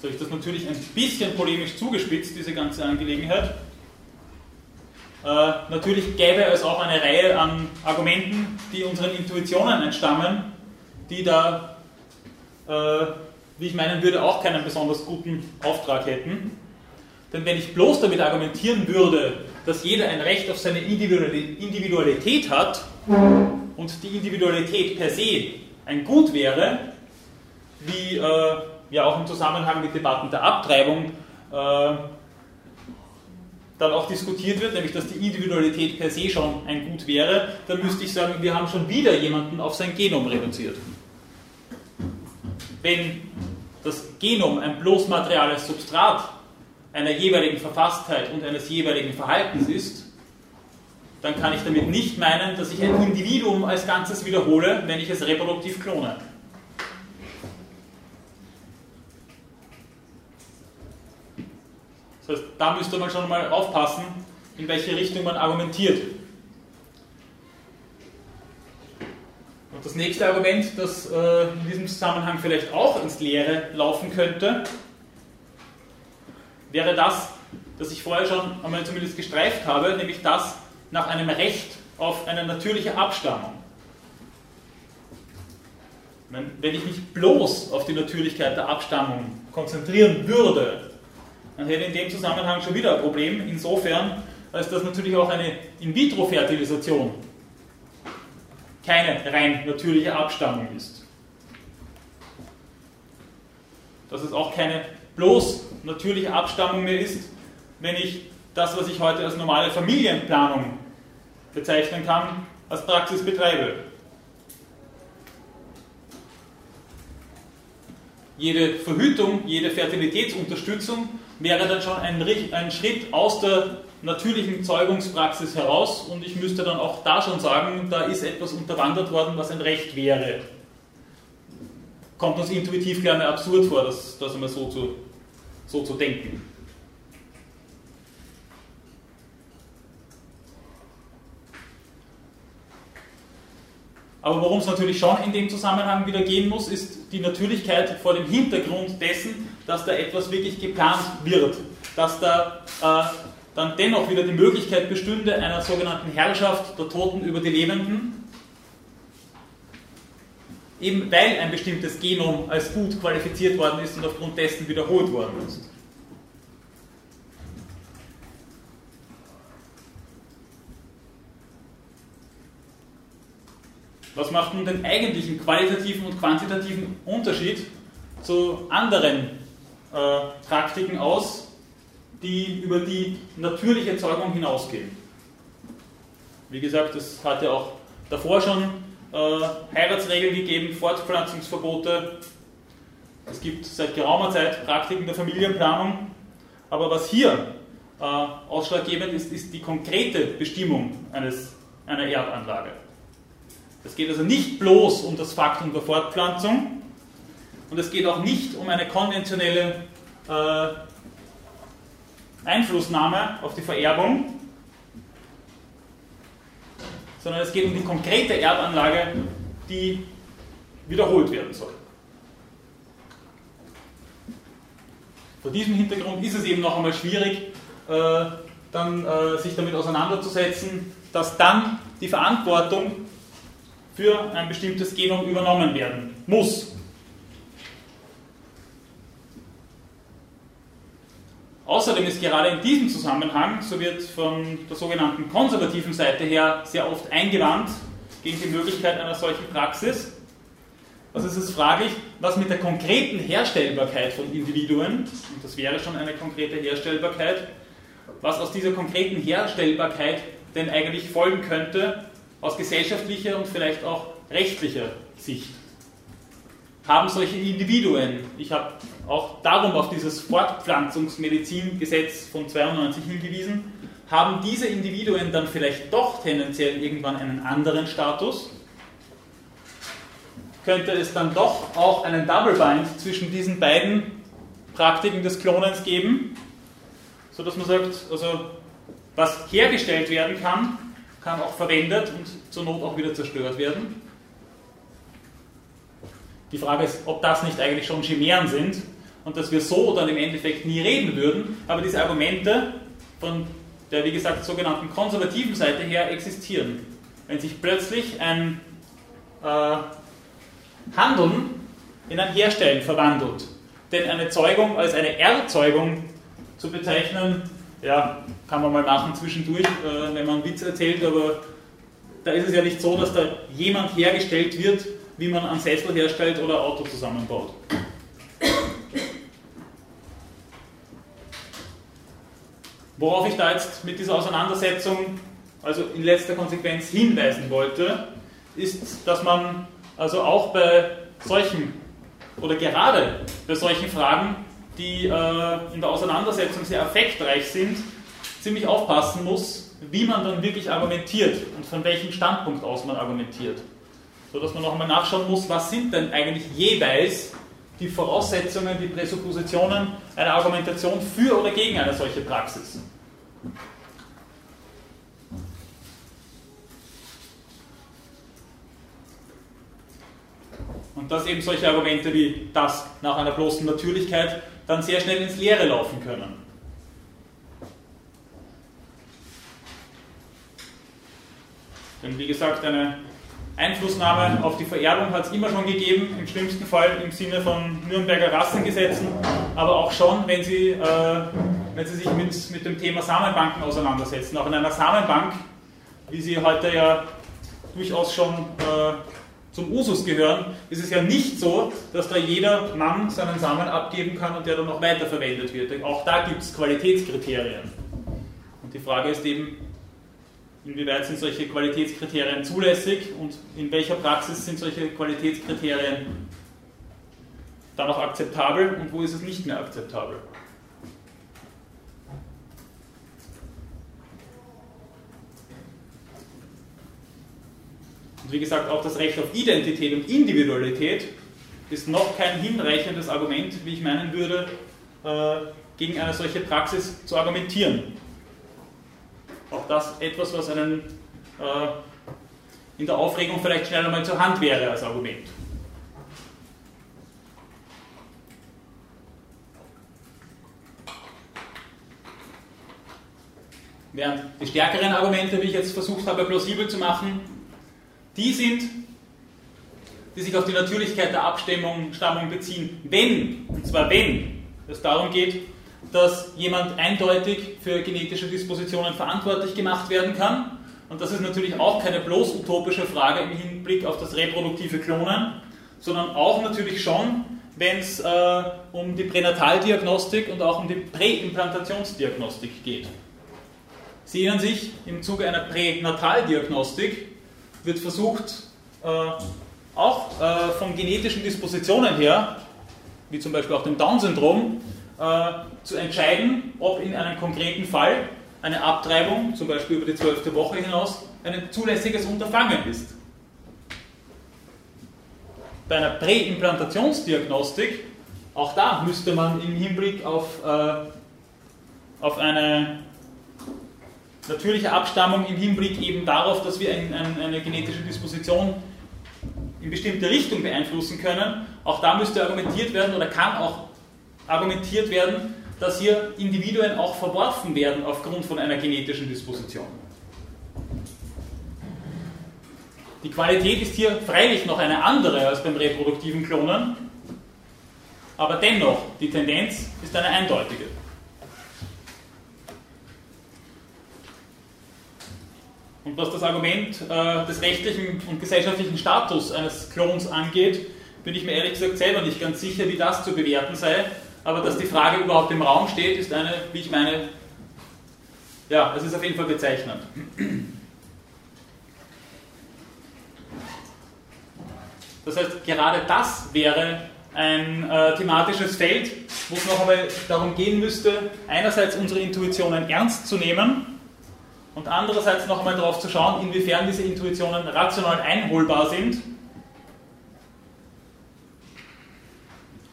So ist das natürlich ein bisschen polemisch zugespitzt, diese ganze Angelegenheit. Äh, natürlich gäbe es auch eine Reihe an Argumenten, die unseren Intuitionen entstammen, die da, äh, wie ich meinen würde, auch keinen besonders guten Auftrag hätten. Denn wenn ich bloß damit argumentieren würde, dass jeder ein Recht auf seine Individualität hat und die Individualität per se ein Gut wäre, wie äh, ja auch im Zusammenhang mit Debatten der Abtreibung äh, dann auch diskutiert wird, nämlich dass die Individualität per se schon ein Gut wäre, dann müsste ich sagen, wir haben schon wieder jemanden auf sein Genom reduziert. Wenn das Genom ein bloß materiales Substrat einer jeweiligen Verfasstheit und eines jeweiligen Verhaltens ist, dann kann ich damit nicht meinen, dass ich ein Individuum als Ganzes wiederhole, wenn ich es reproduktiv klone. Das heißt, da müsste man schon mal aufpassen, in welche Richtung man argumentiert. Und das nächste Argument, das äh, in diesem Zusammenhang vielleicht auch ins Leere laufen könnte, wäre das, das ich vorher schon einmal zumindest gestreift habe, nämlich das nach einem Recht auf eine natürliche Abstammung. Wenn ich mich bloß auf die Natürlichkeit der Abstammung konzentrieren würde, dann hätte in dem Zusammenhang schon wieder ein Problem, insofern, als das natürlich auch eine In-vitro-Fertilisation keine rein natürliche Abstammung ist. Dass es auch keine bloß natürliche Abstammung mehr ist, wenn ich das, was ich heute als normale Familienplanung bezeichnen kann, als Praxis betreibe. jede Verhütung, jede Fertilitätsunterstützung wäre dann schon ein, ein Schritt aus der natürlichen Zeugungspraxis heraus und ich müsste dann auch da schon sagen, da ist etwas unterwandert worden, was ein Recht wäre. Kommt uns intuitiv gerne absurd vor, das, das einmal so zu, so zu denken. Aber worum es natürlich schon in dem Zusammenhang wieder gehen muss, ist die Natürlichkeit vor dem Hintergrund dessen, dass da etwas wirklich geplant wird, dass da äh, dann dennoch wieder die Möglichkeit bestünde einer sogenannten Herrschaft der Toten über die Lebenden, eben weil ein bestimmtes Genom als gut qualifiziert worden ist und aufgrund dessen wiederholt worden ist. Was macht nun den eigentlichen qualitativen und quantitativen Unterschied zu anderen äh, Praktiken aus, die über die natürliche Erzeugung hinausgehen? Wie gesagt, es hat ja auch davor schon äh, Heiratsregeln gegeben, Fortpflanzungsverbote. Es gibt seit geraumer Zeit Praktiken der Familienplanung. Aber was hier äh, ausschlaggebend ist, ist die konkrete Bestimmung eines, einer Erbanlage. Es geht also nicht bloß um das Faktum der Fortpflanzung und es geht auch nicht um eine konventionelle äh, Einflussnahme auf die Vererbung, sondern es geht um die konkrete Erbanlage, die wiederholt werden soll. Vor diesem Hintergrund ist es eben noch einmal schwierig, äh, dann äh, sich damit auseinanderzusetzen, dass dann die Verantwortung für ein bestimmtes Genom übernommen werden muss. Außerdem ist gerade in diesem Zusammenhang, so wird von der sogenannten konservativen Seite her sehr oft eingewandt gegen die Möglichkeit einer solchen Praxis. Also es ist fraglich, was mit der konkreten Herstellbarkeit von Individuen, und das wäre schon eine konkrete Herstellbarkeit, was aus dieser konkreten Herstellbarkeit denn eigentlich folgen könnte, aus gesellschaftlicher und vielleicht auch rechtlicher Sicht. Haben solche Individuen, ich habe auch darum auf dieses Fortpflanzungsmedizingesetz von 92 hingewiesen, haben diese Individuen dann vielleicht doch tendenziell irgendwann einen anderen Status? Könnte es dann doch auch einen Double Bind zwischen diesen beiden Praktiken des Klonens geben, sodass man sagt, also was hergestellt werden kann, kann auch verwendet und zur Not auch wieder zerstört werden. Die Frage ist, ob das nicht eigentlich schon Chimären sind und dass wir so dann im Endeffekt nie reden würden, aber diese Argumente von der, wie gesagt, sogenannten konservativen Seite her existieren. Wenn sich plötzlich ein äh, Handeln in ein Herstellen verwandelt, denn eine Zeugung als eine Erzeugung zu bezeichnen, ja, kann man mal machen zwischendurch, äh, wenn man einen Witz erzählt, aber da ist es ja nicht so, dass da jemand hergestellt wird, wie man einen Sessel herstellt oder ein Auto zusammenbaut. Worauf ich da jetzt mit dieser Auseinandersetzung, also in letzter Konsequenz hinweisen wollte, ist, dass man also auch bei solchen oder gerade bei solchen Fragen die äh, in der Auseinandersetzung sehr affektreich sind, ziemlich aufpassen muss, wie man dann wirklich argumentiert und von welchem Standpunkt aus man argumentiert. So dass man noch einmal nachschauen muss, was sind denn eigentlich jeweils die Voraussetzungen, die Präsuppositionen einer Argumentation für oder gegen eine solche Praxis. Und dass eben solche Argumente wie das nach einer bloßen Natürlichkeit dann sehr schnell ins Leere laufen können. Denn wie gesagt, eine Einflussnahme auf die Vererbung hat es immer schon gegeben, im schlimmsten Fall im Sinne von Nürnberger Rassengesetzen, aber auch schon, wenn Sie, äh, wenn Sie sich mit, mit dem Thema Samenbanken auseinandersetzen. Auch in einer Samenbank, wie sie heute ja durchaus schon äh, zum Usus gehören, ist es ja nicht so, dass da jeder Mann seinen Samen abgeben kann und der dann noch weiterverwendet wird. Auch da gibt es Qualitätskriterien. Und die Frage ist eben, inwieweit sind solche Qualitätskriterien zulässig und in welcher Praxis sind solche Qualitätskriterien dann auch akzeptabel und wo ist es nicht mehr akzeptabel. Und wie gesagt, auch das Recht auf Identität und Individualität ist noch kein hinreichendes Argument, wie ich meinen würde, äh, gegen eine solche Praxis zu argumentieren. Auch das etwas, was einen äh, in der Aufregung vielleicht schnell einmal zur Hand wäre als Argument. Während die stärkeren Argumente, wie ich jetzt versucht habe, plausibel zu machen, die sind, die sich auf die Natürlichkeit der Abstammung beziehen, wenn, und zwar wenn es darum geht, dass jemand eindeutig für genetische Dispositionen verantwortlich gemacht werden kann. Und das ist natürlich auch keine bloß utopische Frage im Hinblick auf das reproduktive Klonen, sondern auch natürlich schon, wenn es äh, um die Pränataldiagnostik und auch um die Präimplantationsdiagnostik geht. Sie erinnern sich, im Zuge einer Pränataldiagnostik wird versucht, äh, auch äh, von genetischen Dispositionen her, wie zum Beispiel auch dem Down-Syndrom, äh, zu entscheiden, ob in einem konkreten Fall eine Abtreibung, zum Beispiel über die zwölfte Woche hinaus, ein zulässiges Unterfangen ist. Bei einer Präimplantationsdiagnostik, auch da müsste man im Hinblick auf, äh, auf eine natürliche Abstammung im Hinblick eben darauf, dass wir ein, ein, eine genetische Disposition in bestimmte Richtung beeinflussen können. Auch da müsste argumentiert werden oder kann auch argumentiert werden, dass hier Individuen auch verworfen werden aufgrund von einer genetischen Disposition. Die Qualität ist hier freilich noch eine andere als beim reproduktiven Klonen, aber dennoch, die Tendenz ist eine eindeutige. Und was das Argument äh, des rechtlichen und gesellschaftlichen Status eines Klons angeht, bin ich mir ehrlich gesagt selber nicht ganz sicher, wie das zu bewerten sei. Aber dass die Frage überhaupt im Raum steht, ist eine, wie ich meine, ja, es ist auf jeden Fall bezeichnend. Das heißt, gerade das wäre ein äh, thematisches Feld, wo es noch einmal darum gehen müsste, einerseits unsere Intuitionen ernst zu nehmen und andererseits noch einmal darauf zu schauen, inwiefern diese Intuitionen rational einholbar sind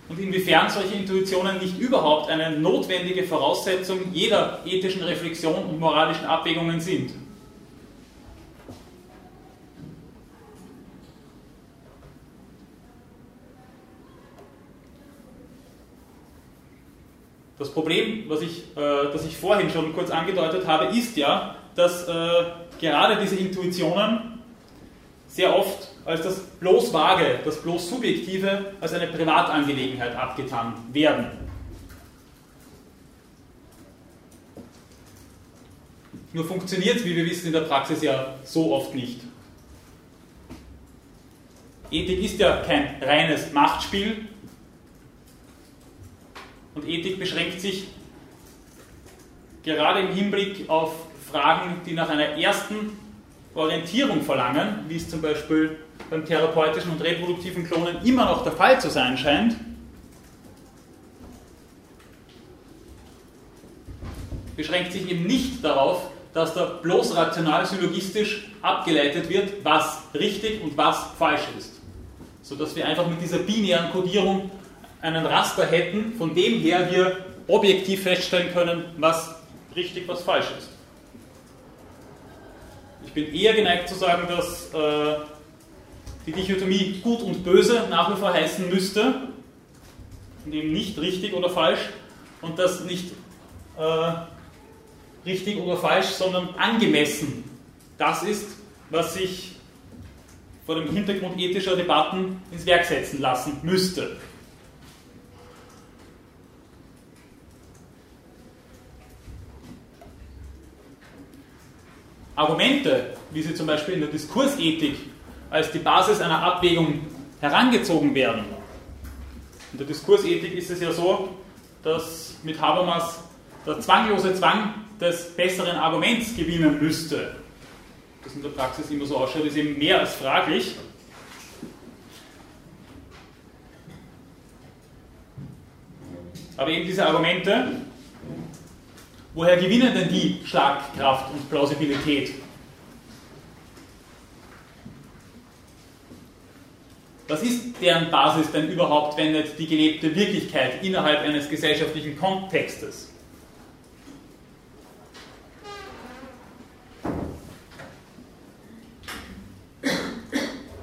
und inwiefern solche Intuitionen nicht überhaupt eine notwendige Voraussetzung jeder ethischen Reflexion und moralischen Abwägungen sind. Das Problem, was ich, äh, das ich vorhin schon kurz angedeutet habe, ist ja, dass äh, gerade diese Intuitionen sehr oft als das bloß Vage, das bloß Subjektive, als eine Privatangelegenheit abgetan werden. Nur funktioniert wie wir wissen, in der Praxis ja so oft nicht. Ethik ist ja kein reines Machtspiel und Ethik beschränkt sich gerade im Hinblick auf Fragen, die nach einer ersten Orientierung verlangen, wie es zum Beispiel beim therapeutischen und reproduktiven Klonen immer noch der Fall zu sein scheint, beschränkt sich eben nicht darauf, dass da bloß rational syllogistisch abgeleitet wird, was richtig und was falsch ist. Sodass wir einfach mit dieser binären Kodierung einen Raster hätten, von dem her wir objektiv feststellen können, was richtig, was falsch ist. Ich bin eher geneigt zu sagen, dass äh, die Dichotomie gut und böse nach wie vor heißen müsste und eben nicht richtig oder falsch und das nicht äh, richtig oder falsch, sondern angemessen das ist, was sich vor dem Hintergrund ethischer Debatten ins Werk setzen lassen müsste. Argumente, wie sie zum Beispiel in der Diskursethik als die Basis einer Abwägung herangezogen werden. In der Diskursethik ist es ja so, dass mit Habermas der zwanglose Zwang des besseren Arguments gewinnen müsste. Das in der Praxis immer so ausschaut, ist eben mehr als fraglich. Aber eben diese Argumente, woher gewinnen denn die Schlagkraft und Plausibilität? Was ist deren Basis denn überhaupt, wenn nicht die gelebte Wirklichkeit innerhalb eines gesellschaftlichen Kontextes?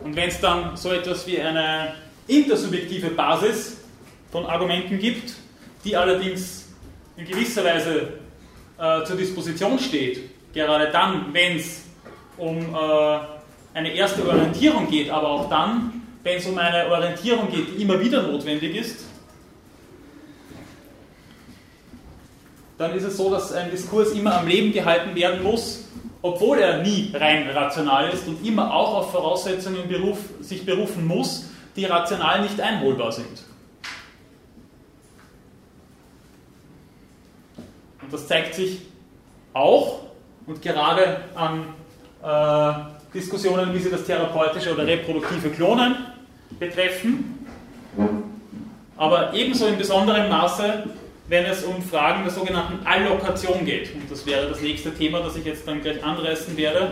Und wenn es dann so etwas wie eine intersubjektive Basis von Argumenten gibt, die allerdings in gewisser Weise äh, zur Disposition steht, gerade dann, wenn es um äh, eine erste Orientierung geht, aber auch dann, wenn es um eine Orientierung geht, die immer wieder notwendig ist, dann ist es so, dass ein Diskurs immer am Leben gehalten werden muss, obwohl er nie rein rational ist und immer auch auf Voraussetzungen beruf, sich berufen muss, die rational nicht einholbar sind. Das zeigt sich auch und gerade an äh, Diskussionen, wie sie das therapeutische oder reproduktive Klonen betreffen, aber ebenso in besonderem Maße, wenn es um Fragen der sogenannten Allokation geht. Und das wäre das nächste Thema, das ich jetzt dann gleich anreißen werde.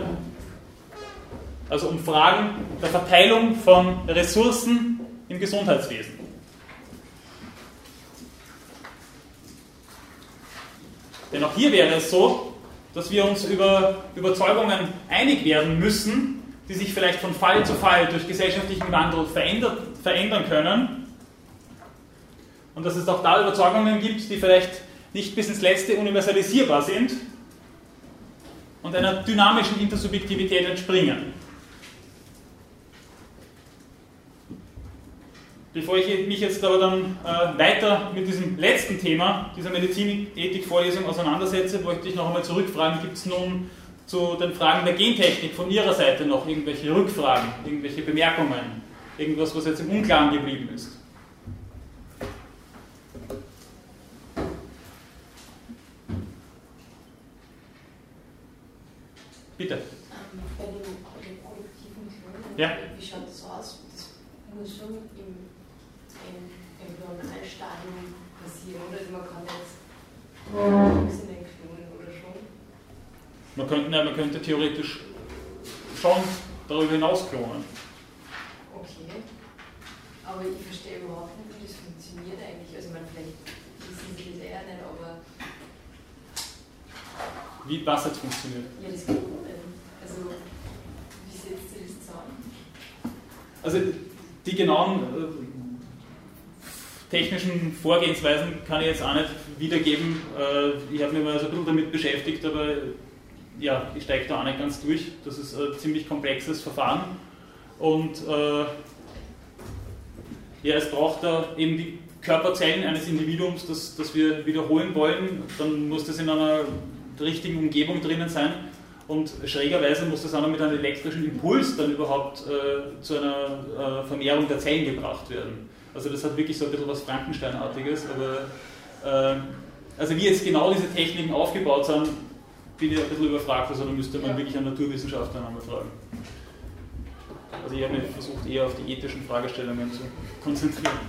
Also um Fragen der Verteilung von Ressourcen im Gesundheitswesen. Denn auch hier wäre es so, dass wir uns über Überzeugungen einig werden müssen, die sich vielleicht von Fall zu Fall durch gesellschaftlichen Wandel verändert, verändern können. Und dass es auch da Überzeugungen gibt, die vielleicht nicht bis ins Letzte universalisierbar sind und einer dynamischen Intersubjektivität entspringen. Bevor ich mich jetzt aber dann äh, weiter mit diesem letzten Thema dieser Medizinethik-Vorlesung auseinandersetze, möchte ich noch einmal zurückfragen, gibt es nun zu den Fragen der Gentechnik von Ihrer Seite noch irgendwelche Rückfragen, irgendwelche Bemerkungen, irgendwas, was jetzt im Unklaren geblieben ist? Man könnte, nein, man könnte theoretisch schon darüber hinaus klonen. Okay. Aber ich verstehe überhaupt nicht, wie das funktioniert eigentlich. Also man vielleicht wissen Sie das eher nicht, aber Wie was jetzt funktioniert. ja, das Klonen. Also wie setzt sich das zusammen? Also die genauen äh, technischen Vorgehensweisen kann ich jetzt auch nicht wiedergeben. Äh, ich habe mich mal so ein bisschen damit beschäftigt, aber ja, ich steige da auch nicht ganz durch. Das ist ein ziemlich komplexes Verfahren. Und äh, ja, es braucht da eben die Körperzellen eines Individuums, das, das wir wiederholen wollen. Dann muss das in einer richtigen Umgebung drinnen sein. Und schrägerweise muss das auch noch mit einem elektrischen Impuls dann überhaupt äh, zu einer äh, Vermehrung der Zellen gebracht werden. Also das hat wirklich so ein bisschen was Frankensteinartiges, aber äh, also wie jetzt genau diese Techniken aufgebaut sind, bin ich ein bisschen überfragt, also da müsste man wirklich einen Naturwissenschaftler einmal fragen. Also ich habe mich versucht eher auf die ethischen Fragestellungen zu konzentrieren,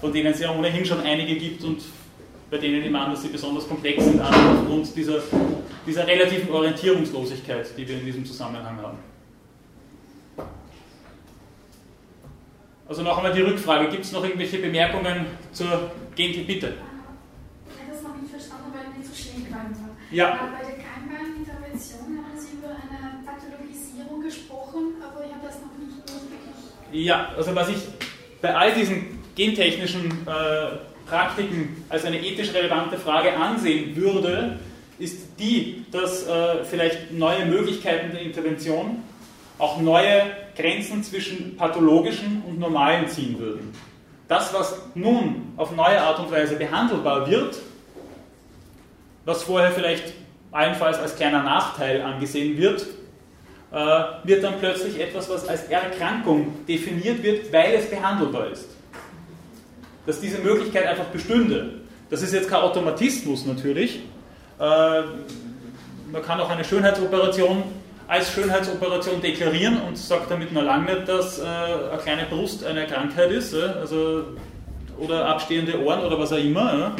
von denen es ja ohnehin schon einige gibt und bei denen ich meine, dass sie besonders komplex sind, aufgrund dieser, dieser relativen Orientierungslosigkeit, die wir in diesem Zusammenhang haben. Also noch einmal die Rückfrage, gibt es noch irgendwelche Bemerkungen zur Genti? Bitte. Ich habe das noch nicht verstanden, weil ich nicht so schnell gegangen war. Ja. Aber bei der Keimbahnintervention haben Sie über eine Pathologisierung gesprochen, aber ich habe das noch nicht wirklich. Ja, also was ich bei all diesen gentechnischen äh, Praktiken als eine ethisch relevante Frage ansehen würde, ist die, dass äh, vielleicht neue Möglichkeiten der Intervention auch neue Grenzen zwischen pathologischen und normalen ziehen würden. Das, was nun auf neue Art und Weise behandelbar wird, was vorher vielleicht allenfalls als kleiner Nachteil angesehen wird, äh, wird dann plötzlich etwas, was als Erkrankung definiert wird, weil es behandelbar ist. Dass diese Möglichkeit einfach bestünde. Das ist jetzt kein Automatismus natürlich. Äh, man kann auch eine Schönheitsoperation als Schönheitsoperation deklarieren und sagt damit nur lange nicht, dass äh, eine kleine Brust eine Krankheit ist. Also oder abstehende Ohren oder was auch immer.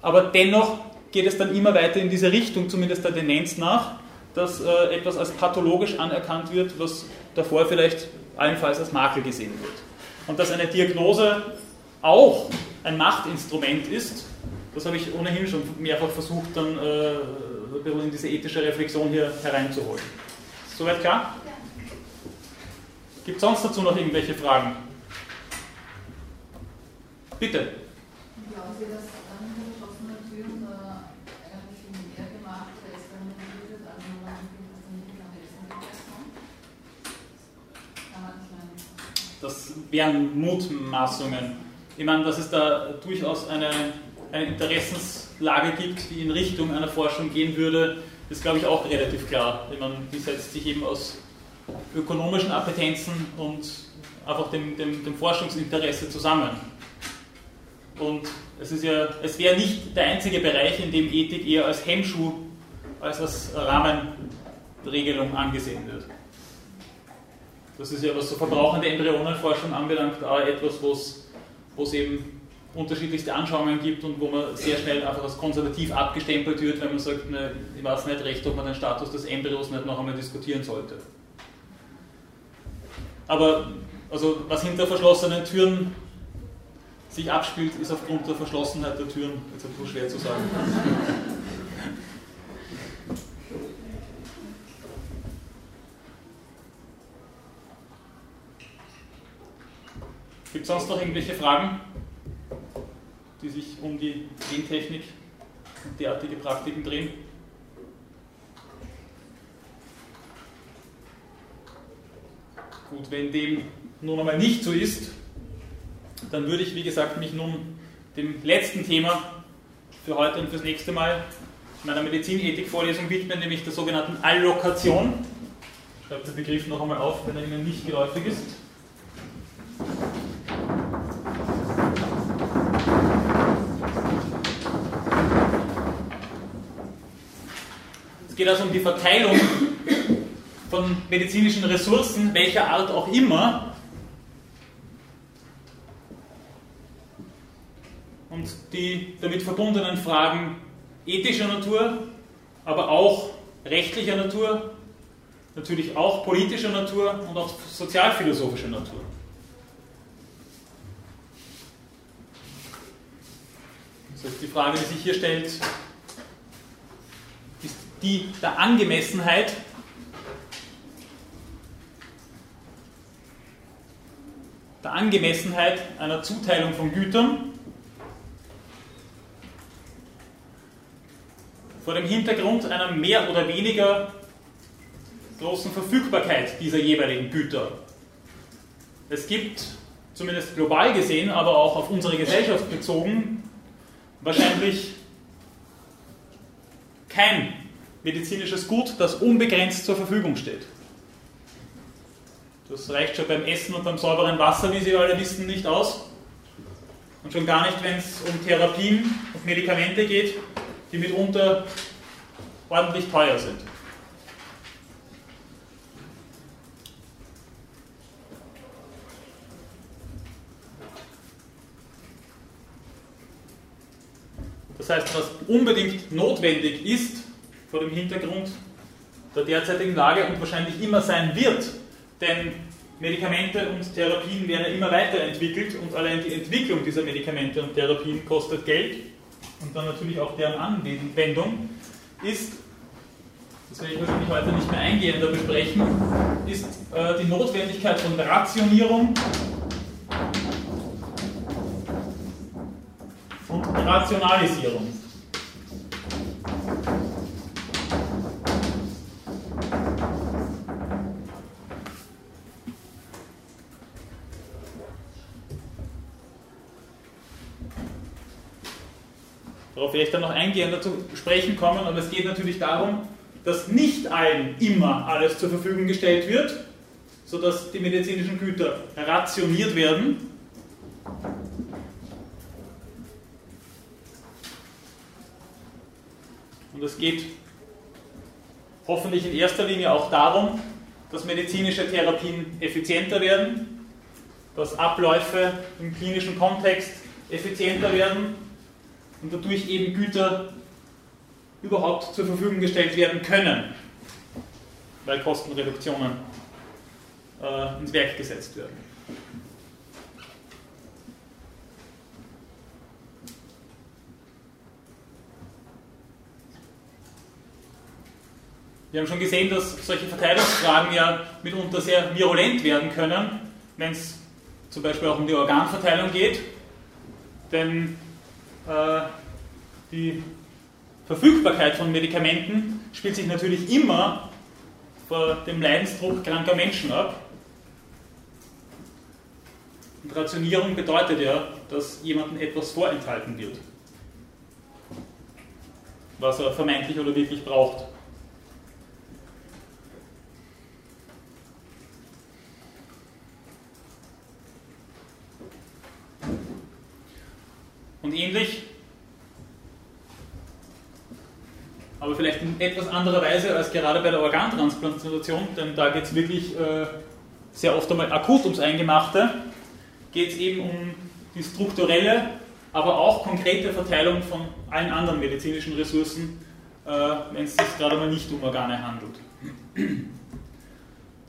Aber dennoch geht es dann immer weiter in diese Richtung, zumindest der Tendenz nach, dass äh, etwas als pathologisch anerkannt wird, was davor vielleicht allenfalls als Makel gesehen wird. Und dass eine Diagnose auch ein Machtinstrument ist, das habe ich ohnehin schon mehrfach versucht, dann äh, in diese ethische Reflexion hier hereinzuholen. Soweit klar? Gibt es sonst dazu noch irgendwelche Fragen? Bitte. Glauben Sie, dass dann geschlossene Türen eigentlich viel mehr gemacht ist, wenn man redet, als wenn man das wären Mutmaßungen. Ich meine, dass es da durchaus eine, eine Interessenslage gibt, die in Richtung einer Forschung gehen würde, ist, glaube ich, auch relativ klar. Ich meine, die setzt sich eben aus ökonomischen Appetenzen und einfach dem, dem, dem Forschungsinteresse zusammen. Und es, ist ja, es wäre nicht der einzige Bereich, in dem Ethik eher als Hemmschuh als als Rahmenregelung angesehen wird. Das ist ja, was so verbrauchende Embryonenforschung anbelangt, auch etwas, wo es eben unterschiedlichste Anschauungen gibt und wo man sehr schnell einfach als konservativ abgestempelt wird, wenn man sagt, ne, ich weiß nicht recht, ob man den Status des Embryos nicht noch einmal diskutieren sollte. Aber also, was hinter verschlossenen Türen sich abspielt, ist aufgrund der Verschlossenheit der Türen jetzt ein bisschen schwer zu sagen. Gibt es sonst noch irgendwelche Fragen, die sich um die Gentechnik und derartige Praktiken drehen? Gut, wenn dem nun einmal nicht so ist, dann würde ich, wie gesagt, mich nun dem letzten Thema für heute und fürs nächste Mal meiner Medizinethik-Vorlesung widmen, nämlich der sogenannten Allokation. Schreibt den Begriff noch einmal auf, wenn er Ihnen nicht geläufig ist. Es geht also um die Verteilung von medizinischen Ressourcen, welcher Art auch immer, und die damit verbundenen Fragen ethischer Natur, aber auch rechtlicher Natur, natürlich auch politischer Natur und auch sozialphilosophischer Natur. Das heißt, die Frage, die sich hier stellt, ist die der Angemessenheit der Angemessenheit einer Zuteilung von Gütern vor dem Hintergrund einer mehr oder weniger großen Verfügbarkeit dieser jeweiligen Güter. Es gibt, zumindest global gesehen, aber auch auf unsere Gesellschaft bezogen, wahrscheinlich kein medizinisches Gut, das unbegrenzt zur Verfügung steht. Das reicht schon beim Essen und beim sauberen Wasser, wie Sie alle wissen, nicht aus. Und schon gar nicht, wenn es um Therapien und Medikamente geht, die mitunter ordentlich teuer sind. Das heißt, was unbedingt notwendig ist vor dem Hintergrund der derzeitigen Lage und wahrscheinlich immer sein wird, denn Medikamente und Therapien werden ja immer weiterentwickelt und allein die Entwicklung dieser Medikamente und Therapien kostet Geld und dann natürlich auch deren Anwendung ist, das werde ich wahrscheinlich heute nicht mehr eingehender besprechen, ist äh, die Notwendigkeit von Rationierung Rationalisierung. Darauf werde ich dann noch eingehender zu sprechen kommen, aber es geht natürlich darum, dass nicht allen immer alles zur Verfügung gestellt wird, sodass die medizinischen Güter rationiert werden. Und es geht hoffentlich in erster Linie auch darum, dass medizinische Therapien effizienter werden, dass Abläufe im klinischen Kontext effizienter werden und dadurch eben Güter überhaupt zur Verfügung gestellt werden können, weil Kostenreduktionen äh, ins Werk gesetzt werden. Wir haben schon gesehen, dass solche Verteilungsfragen ja mitunter sehr virulent werden können, wenn es zum Beispiel auch um die Organverteilung geht. Denn äh, die Verfügbarkeit von Medikamenten spielt sich natürlich immer vor dem Leidensdruck kranker Menschen ab. Und Rationierung bedeutet ja, dass jemandem etwas vorenthalten wird, was er vermeintlich oder wirklich braucht. Und ähnlich, aber vielleicht in etwas anderer Weise als gerade bei der Organtransplantation, denn da geht es wirklich äh, sehr oft einmal akut ums Eingemachte, geht es eben um die strukturelle, aber auch konkrete Verteilung von allen anderen medizinischen Ressourcen, äh, wenn es sich gerade mal nicht um Organe handelt.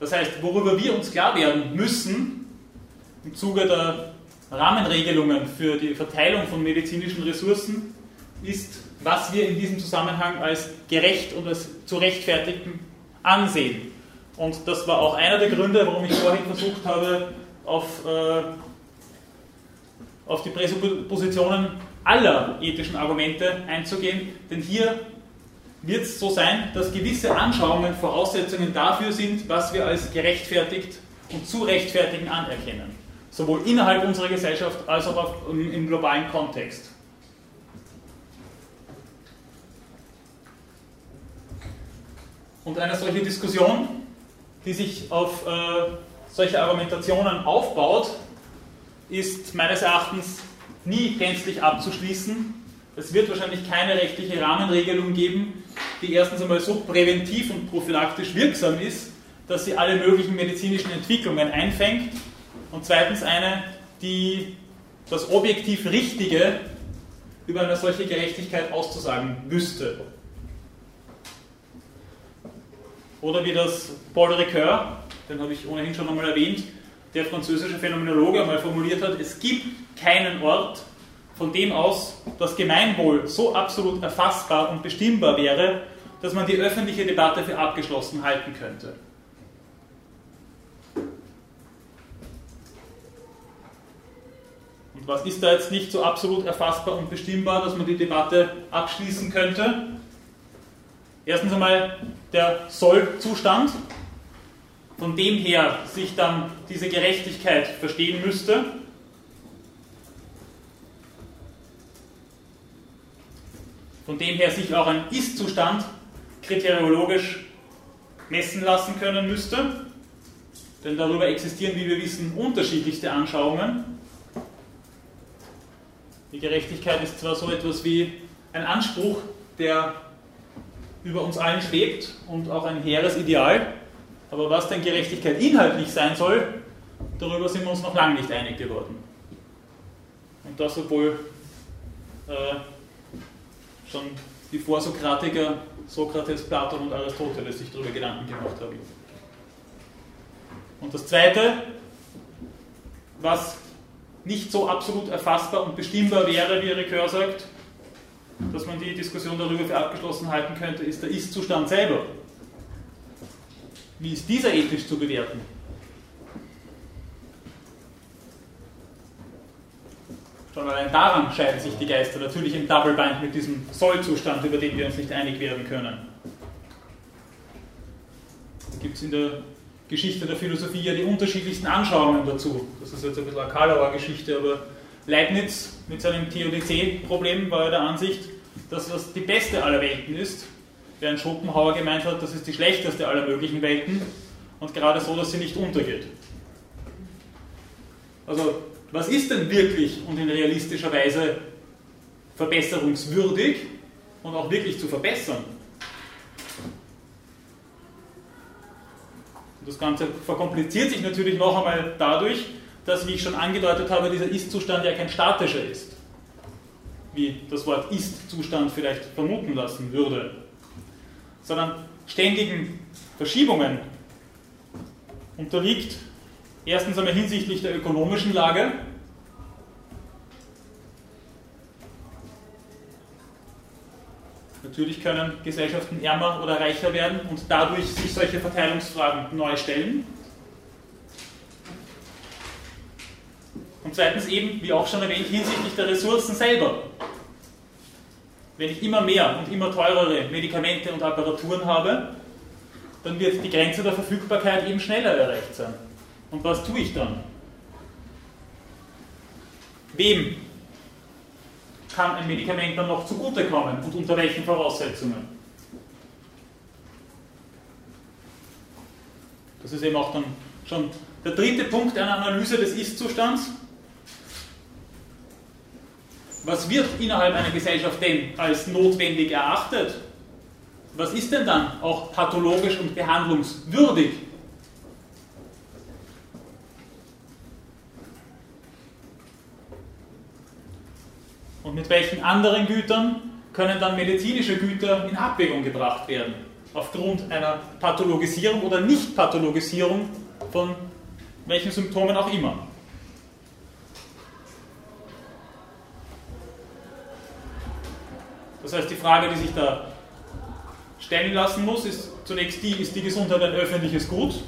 Das heißt, worüber wir uns klar werden müssen im Zuge der Rahmenregelungen für die Verteilung von medizinischen Ressourcen ist, was wir in diesem Zusammenhang als gerecht und als zu rechtfertigen ansehen. Und das war auch einer der Gründe, warum ich vorhin versucht habe, auf, äh, auf die Präsuppositionen aller ethischen Argumente einzugehen. Denn hier wird es so sein, dass gewisse Anschauungen Voraussetzungen dafür sind, was wir als gerechtfertigt und zu rechtfertigen anerkennen sowohl innerhalb unserer Gesellschaft als auch auf, im globalen Kontext. Und eine solche Diskussion, die sich auf äh, solche Argumentationen aufbaut, ist meines Erachtens nie gänzlich abzuschließen. Es wird wahrscheinlich keine rechtliche Rahmenregelung geben, die erstens einmal so präventiv und prophylaktisch wirksam ist, dass sie alle möglichen medizinischen Entwicklungen einfängt und zweitens eine, die das objektiv Richtige über eine solche Gerechtigkeit auszusagen wüsste. Oder wie das Paul Ricoeur, den habe ich ohnehin schon einmal erwähnt, der französische Phänomenologe einmal formuliert hat, es gibt keinen Ort, von dem aus das Gemeinwohl so absolut erfassbar und bestimmbar wäre, dass man die öffentliche Debatte für abgeschlossen halten könnte. Was ist da jetzt nicht so absolut erfassbar und bestimmbar, dass man die Debatte abschließen könnte? Erstens einmal der Sollzustand, von dem her sich dann diese Gerechtigkeit verstehen müsste. Von dem her sich auch ein Ist-Zustand kriteriologisch messen lassen können müsste. Denn darüber existieren, wie wir wissen, unterschiedlichste Anschauungen. Die Gerechtigkeit ist zwar so etwas wie ein Anspruch, der über uns allen schwebt und auch ein hehres Ideal, aber was denn Gerechtigkeit inhaltlich sein soll, darüber sind wir uns noch lange nicht einig geworden. Und das, obwohl äh, schon die Vorsokratiker Sokrates, Platon und Aristoteles sich darüber Gedanken gemacht haben. Und das Zweite, was nicht so absolut erfassbar und bestimmbar wäre, wie Ricoeur sagt, dass man die Diskussion darüber für abgeschlossen halten könnte, ist der Ist-Zustand selber. Wie ist dieser ethisch zu bewerten? Schon allein daran scheiden sich die Geister, natürlich im Double Bind mit diesem Soll-Zustand, über den wir uns nicht einig werden können. Da gibt es in der Geschichte der Philosophie ja die unterschiedlichsten Anschauungen dazu. Das ist jetzt ein bisschen eine Karlauer Geschichte, aber Leibniz mit seinem Theodizee-Problem war ja der Ansicht, dass das die beste aller Welten ist, während Schopenhauer gemeint hat, das ist die schlechteste aller möglichen Welten und gerade so, dass sie nicht untergeht. Also, was ist denn wirklich und in realistischer Weise verbesserungswürdig und auch wirklich zu verbessern? Und das Ganze verkompliziert sich natürlich noch einmal dadurch, dass, wie ich schon angedeutet habe, dieser Ist-Zustand ja kein statischer ist. wie das Wort Ist-Zustand vielleicht vermuten lassen würde, sondern ständigen Verschiebungen unterliegt erstens einmal hinsichtlich der ökonomischen Lage, Natürlich können Gesellschaften ärmer oder reicher werden und dadurch sich solche Verteilungsfragen neu stellen. Und zweitens eben, wie auch schon erwähnt, hinsichtlich der Ressourcen selber. Wenn ich immer mehr und immer teurere Medikamente und Apparaturen habe, dann wird die Grenze der Verfügbarkeit eben schneller erreicht sein. Und was tue ich dann? Wem kann ein Medikament dann noch zugutekommen und unter welchen Voraussetzungen? Das ist eben auch dann schon der dritte Punkt einer Analyse des Ist-Zustands. Was wird innerhalb einer Gesellschaft denn als notwendig erachtet? Was ist denn dann auch pathologisch und behandlungswürdig? Und mit welchen anderen Gütern können dann medizinische Güter in Abwägung gebracht werden? Aufgrund einer Pathologisierung oder Nicht-Pathologisierung von welchen Symptomen auch immer. Das heißt, die Frage, die sich da stellen lassen muss, ist zunächst die, ist die Gesundheit ein öffentliches Gut?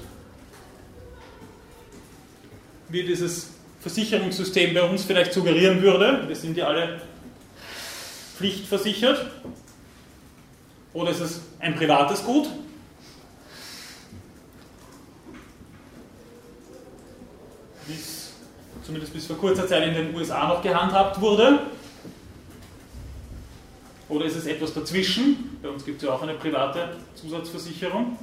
Wie dieses Versicherungssystem bei uns vielleicht suggerieren würde, wir sind ja alle pflichtversichert, oder ist es ein privates Gut? Wie es zumindest bis vor kurzer Zeit in den USA noch gehandhabt wurde. Oder ist es etwas dazwischen? Bei uns gibt es ja auch eine private Zusatzversicherung.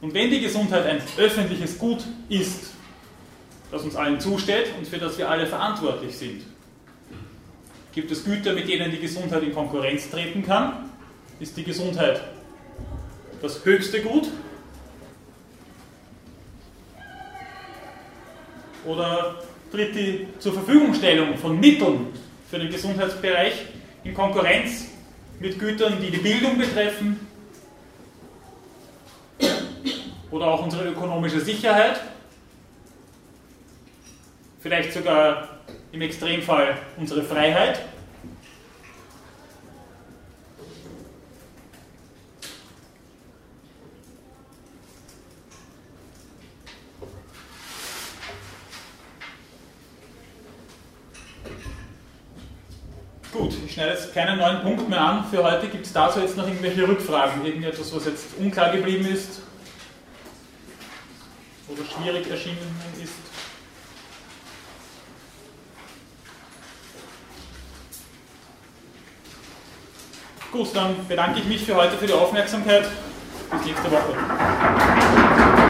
Und wenn die Gesundheit ein öffentliches Gut ist, das uns allen zusteht und für das wir alle verantwortlich sind, gibt es Güter, mit denen die Gesundheit in Konkurrenz treten kann? Ist die Gesundheit das höchste Gut? Oder tritt die zur Verfügungstellung von Mitteln für den Gesundheitsbereich in Konkurrenz mit Gütern, die die Bildung betreffen? Oder auch unsere ökonomische Sicherheit, vielleicht sogar im Extremfall unsere Freiheit Gut, ich schneide jetzt keinen neuen Punkt mehr an. Für heute gibt es dazu jetzt noch irgendwelche Rückfragen, irgendetwas, was jetzt unklar geblieben ist oder schwierig erschienen ist. Gut, dann bedanke ich mich für heute für die Aufmerksamkeit. Bis nächste Woche.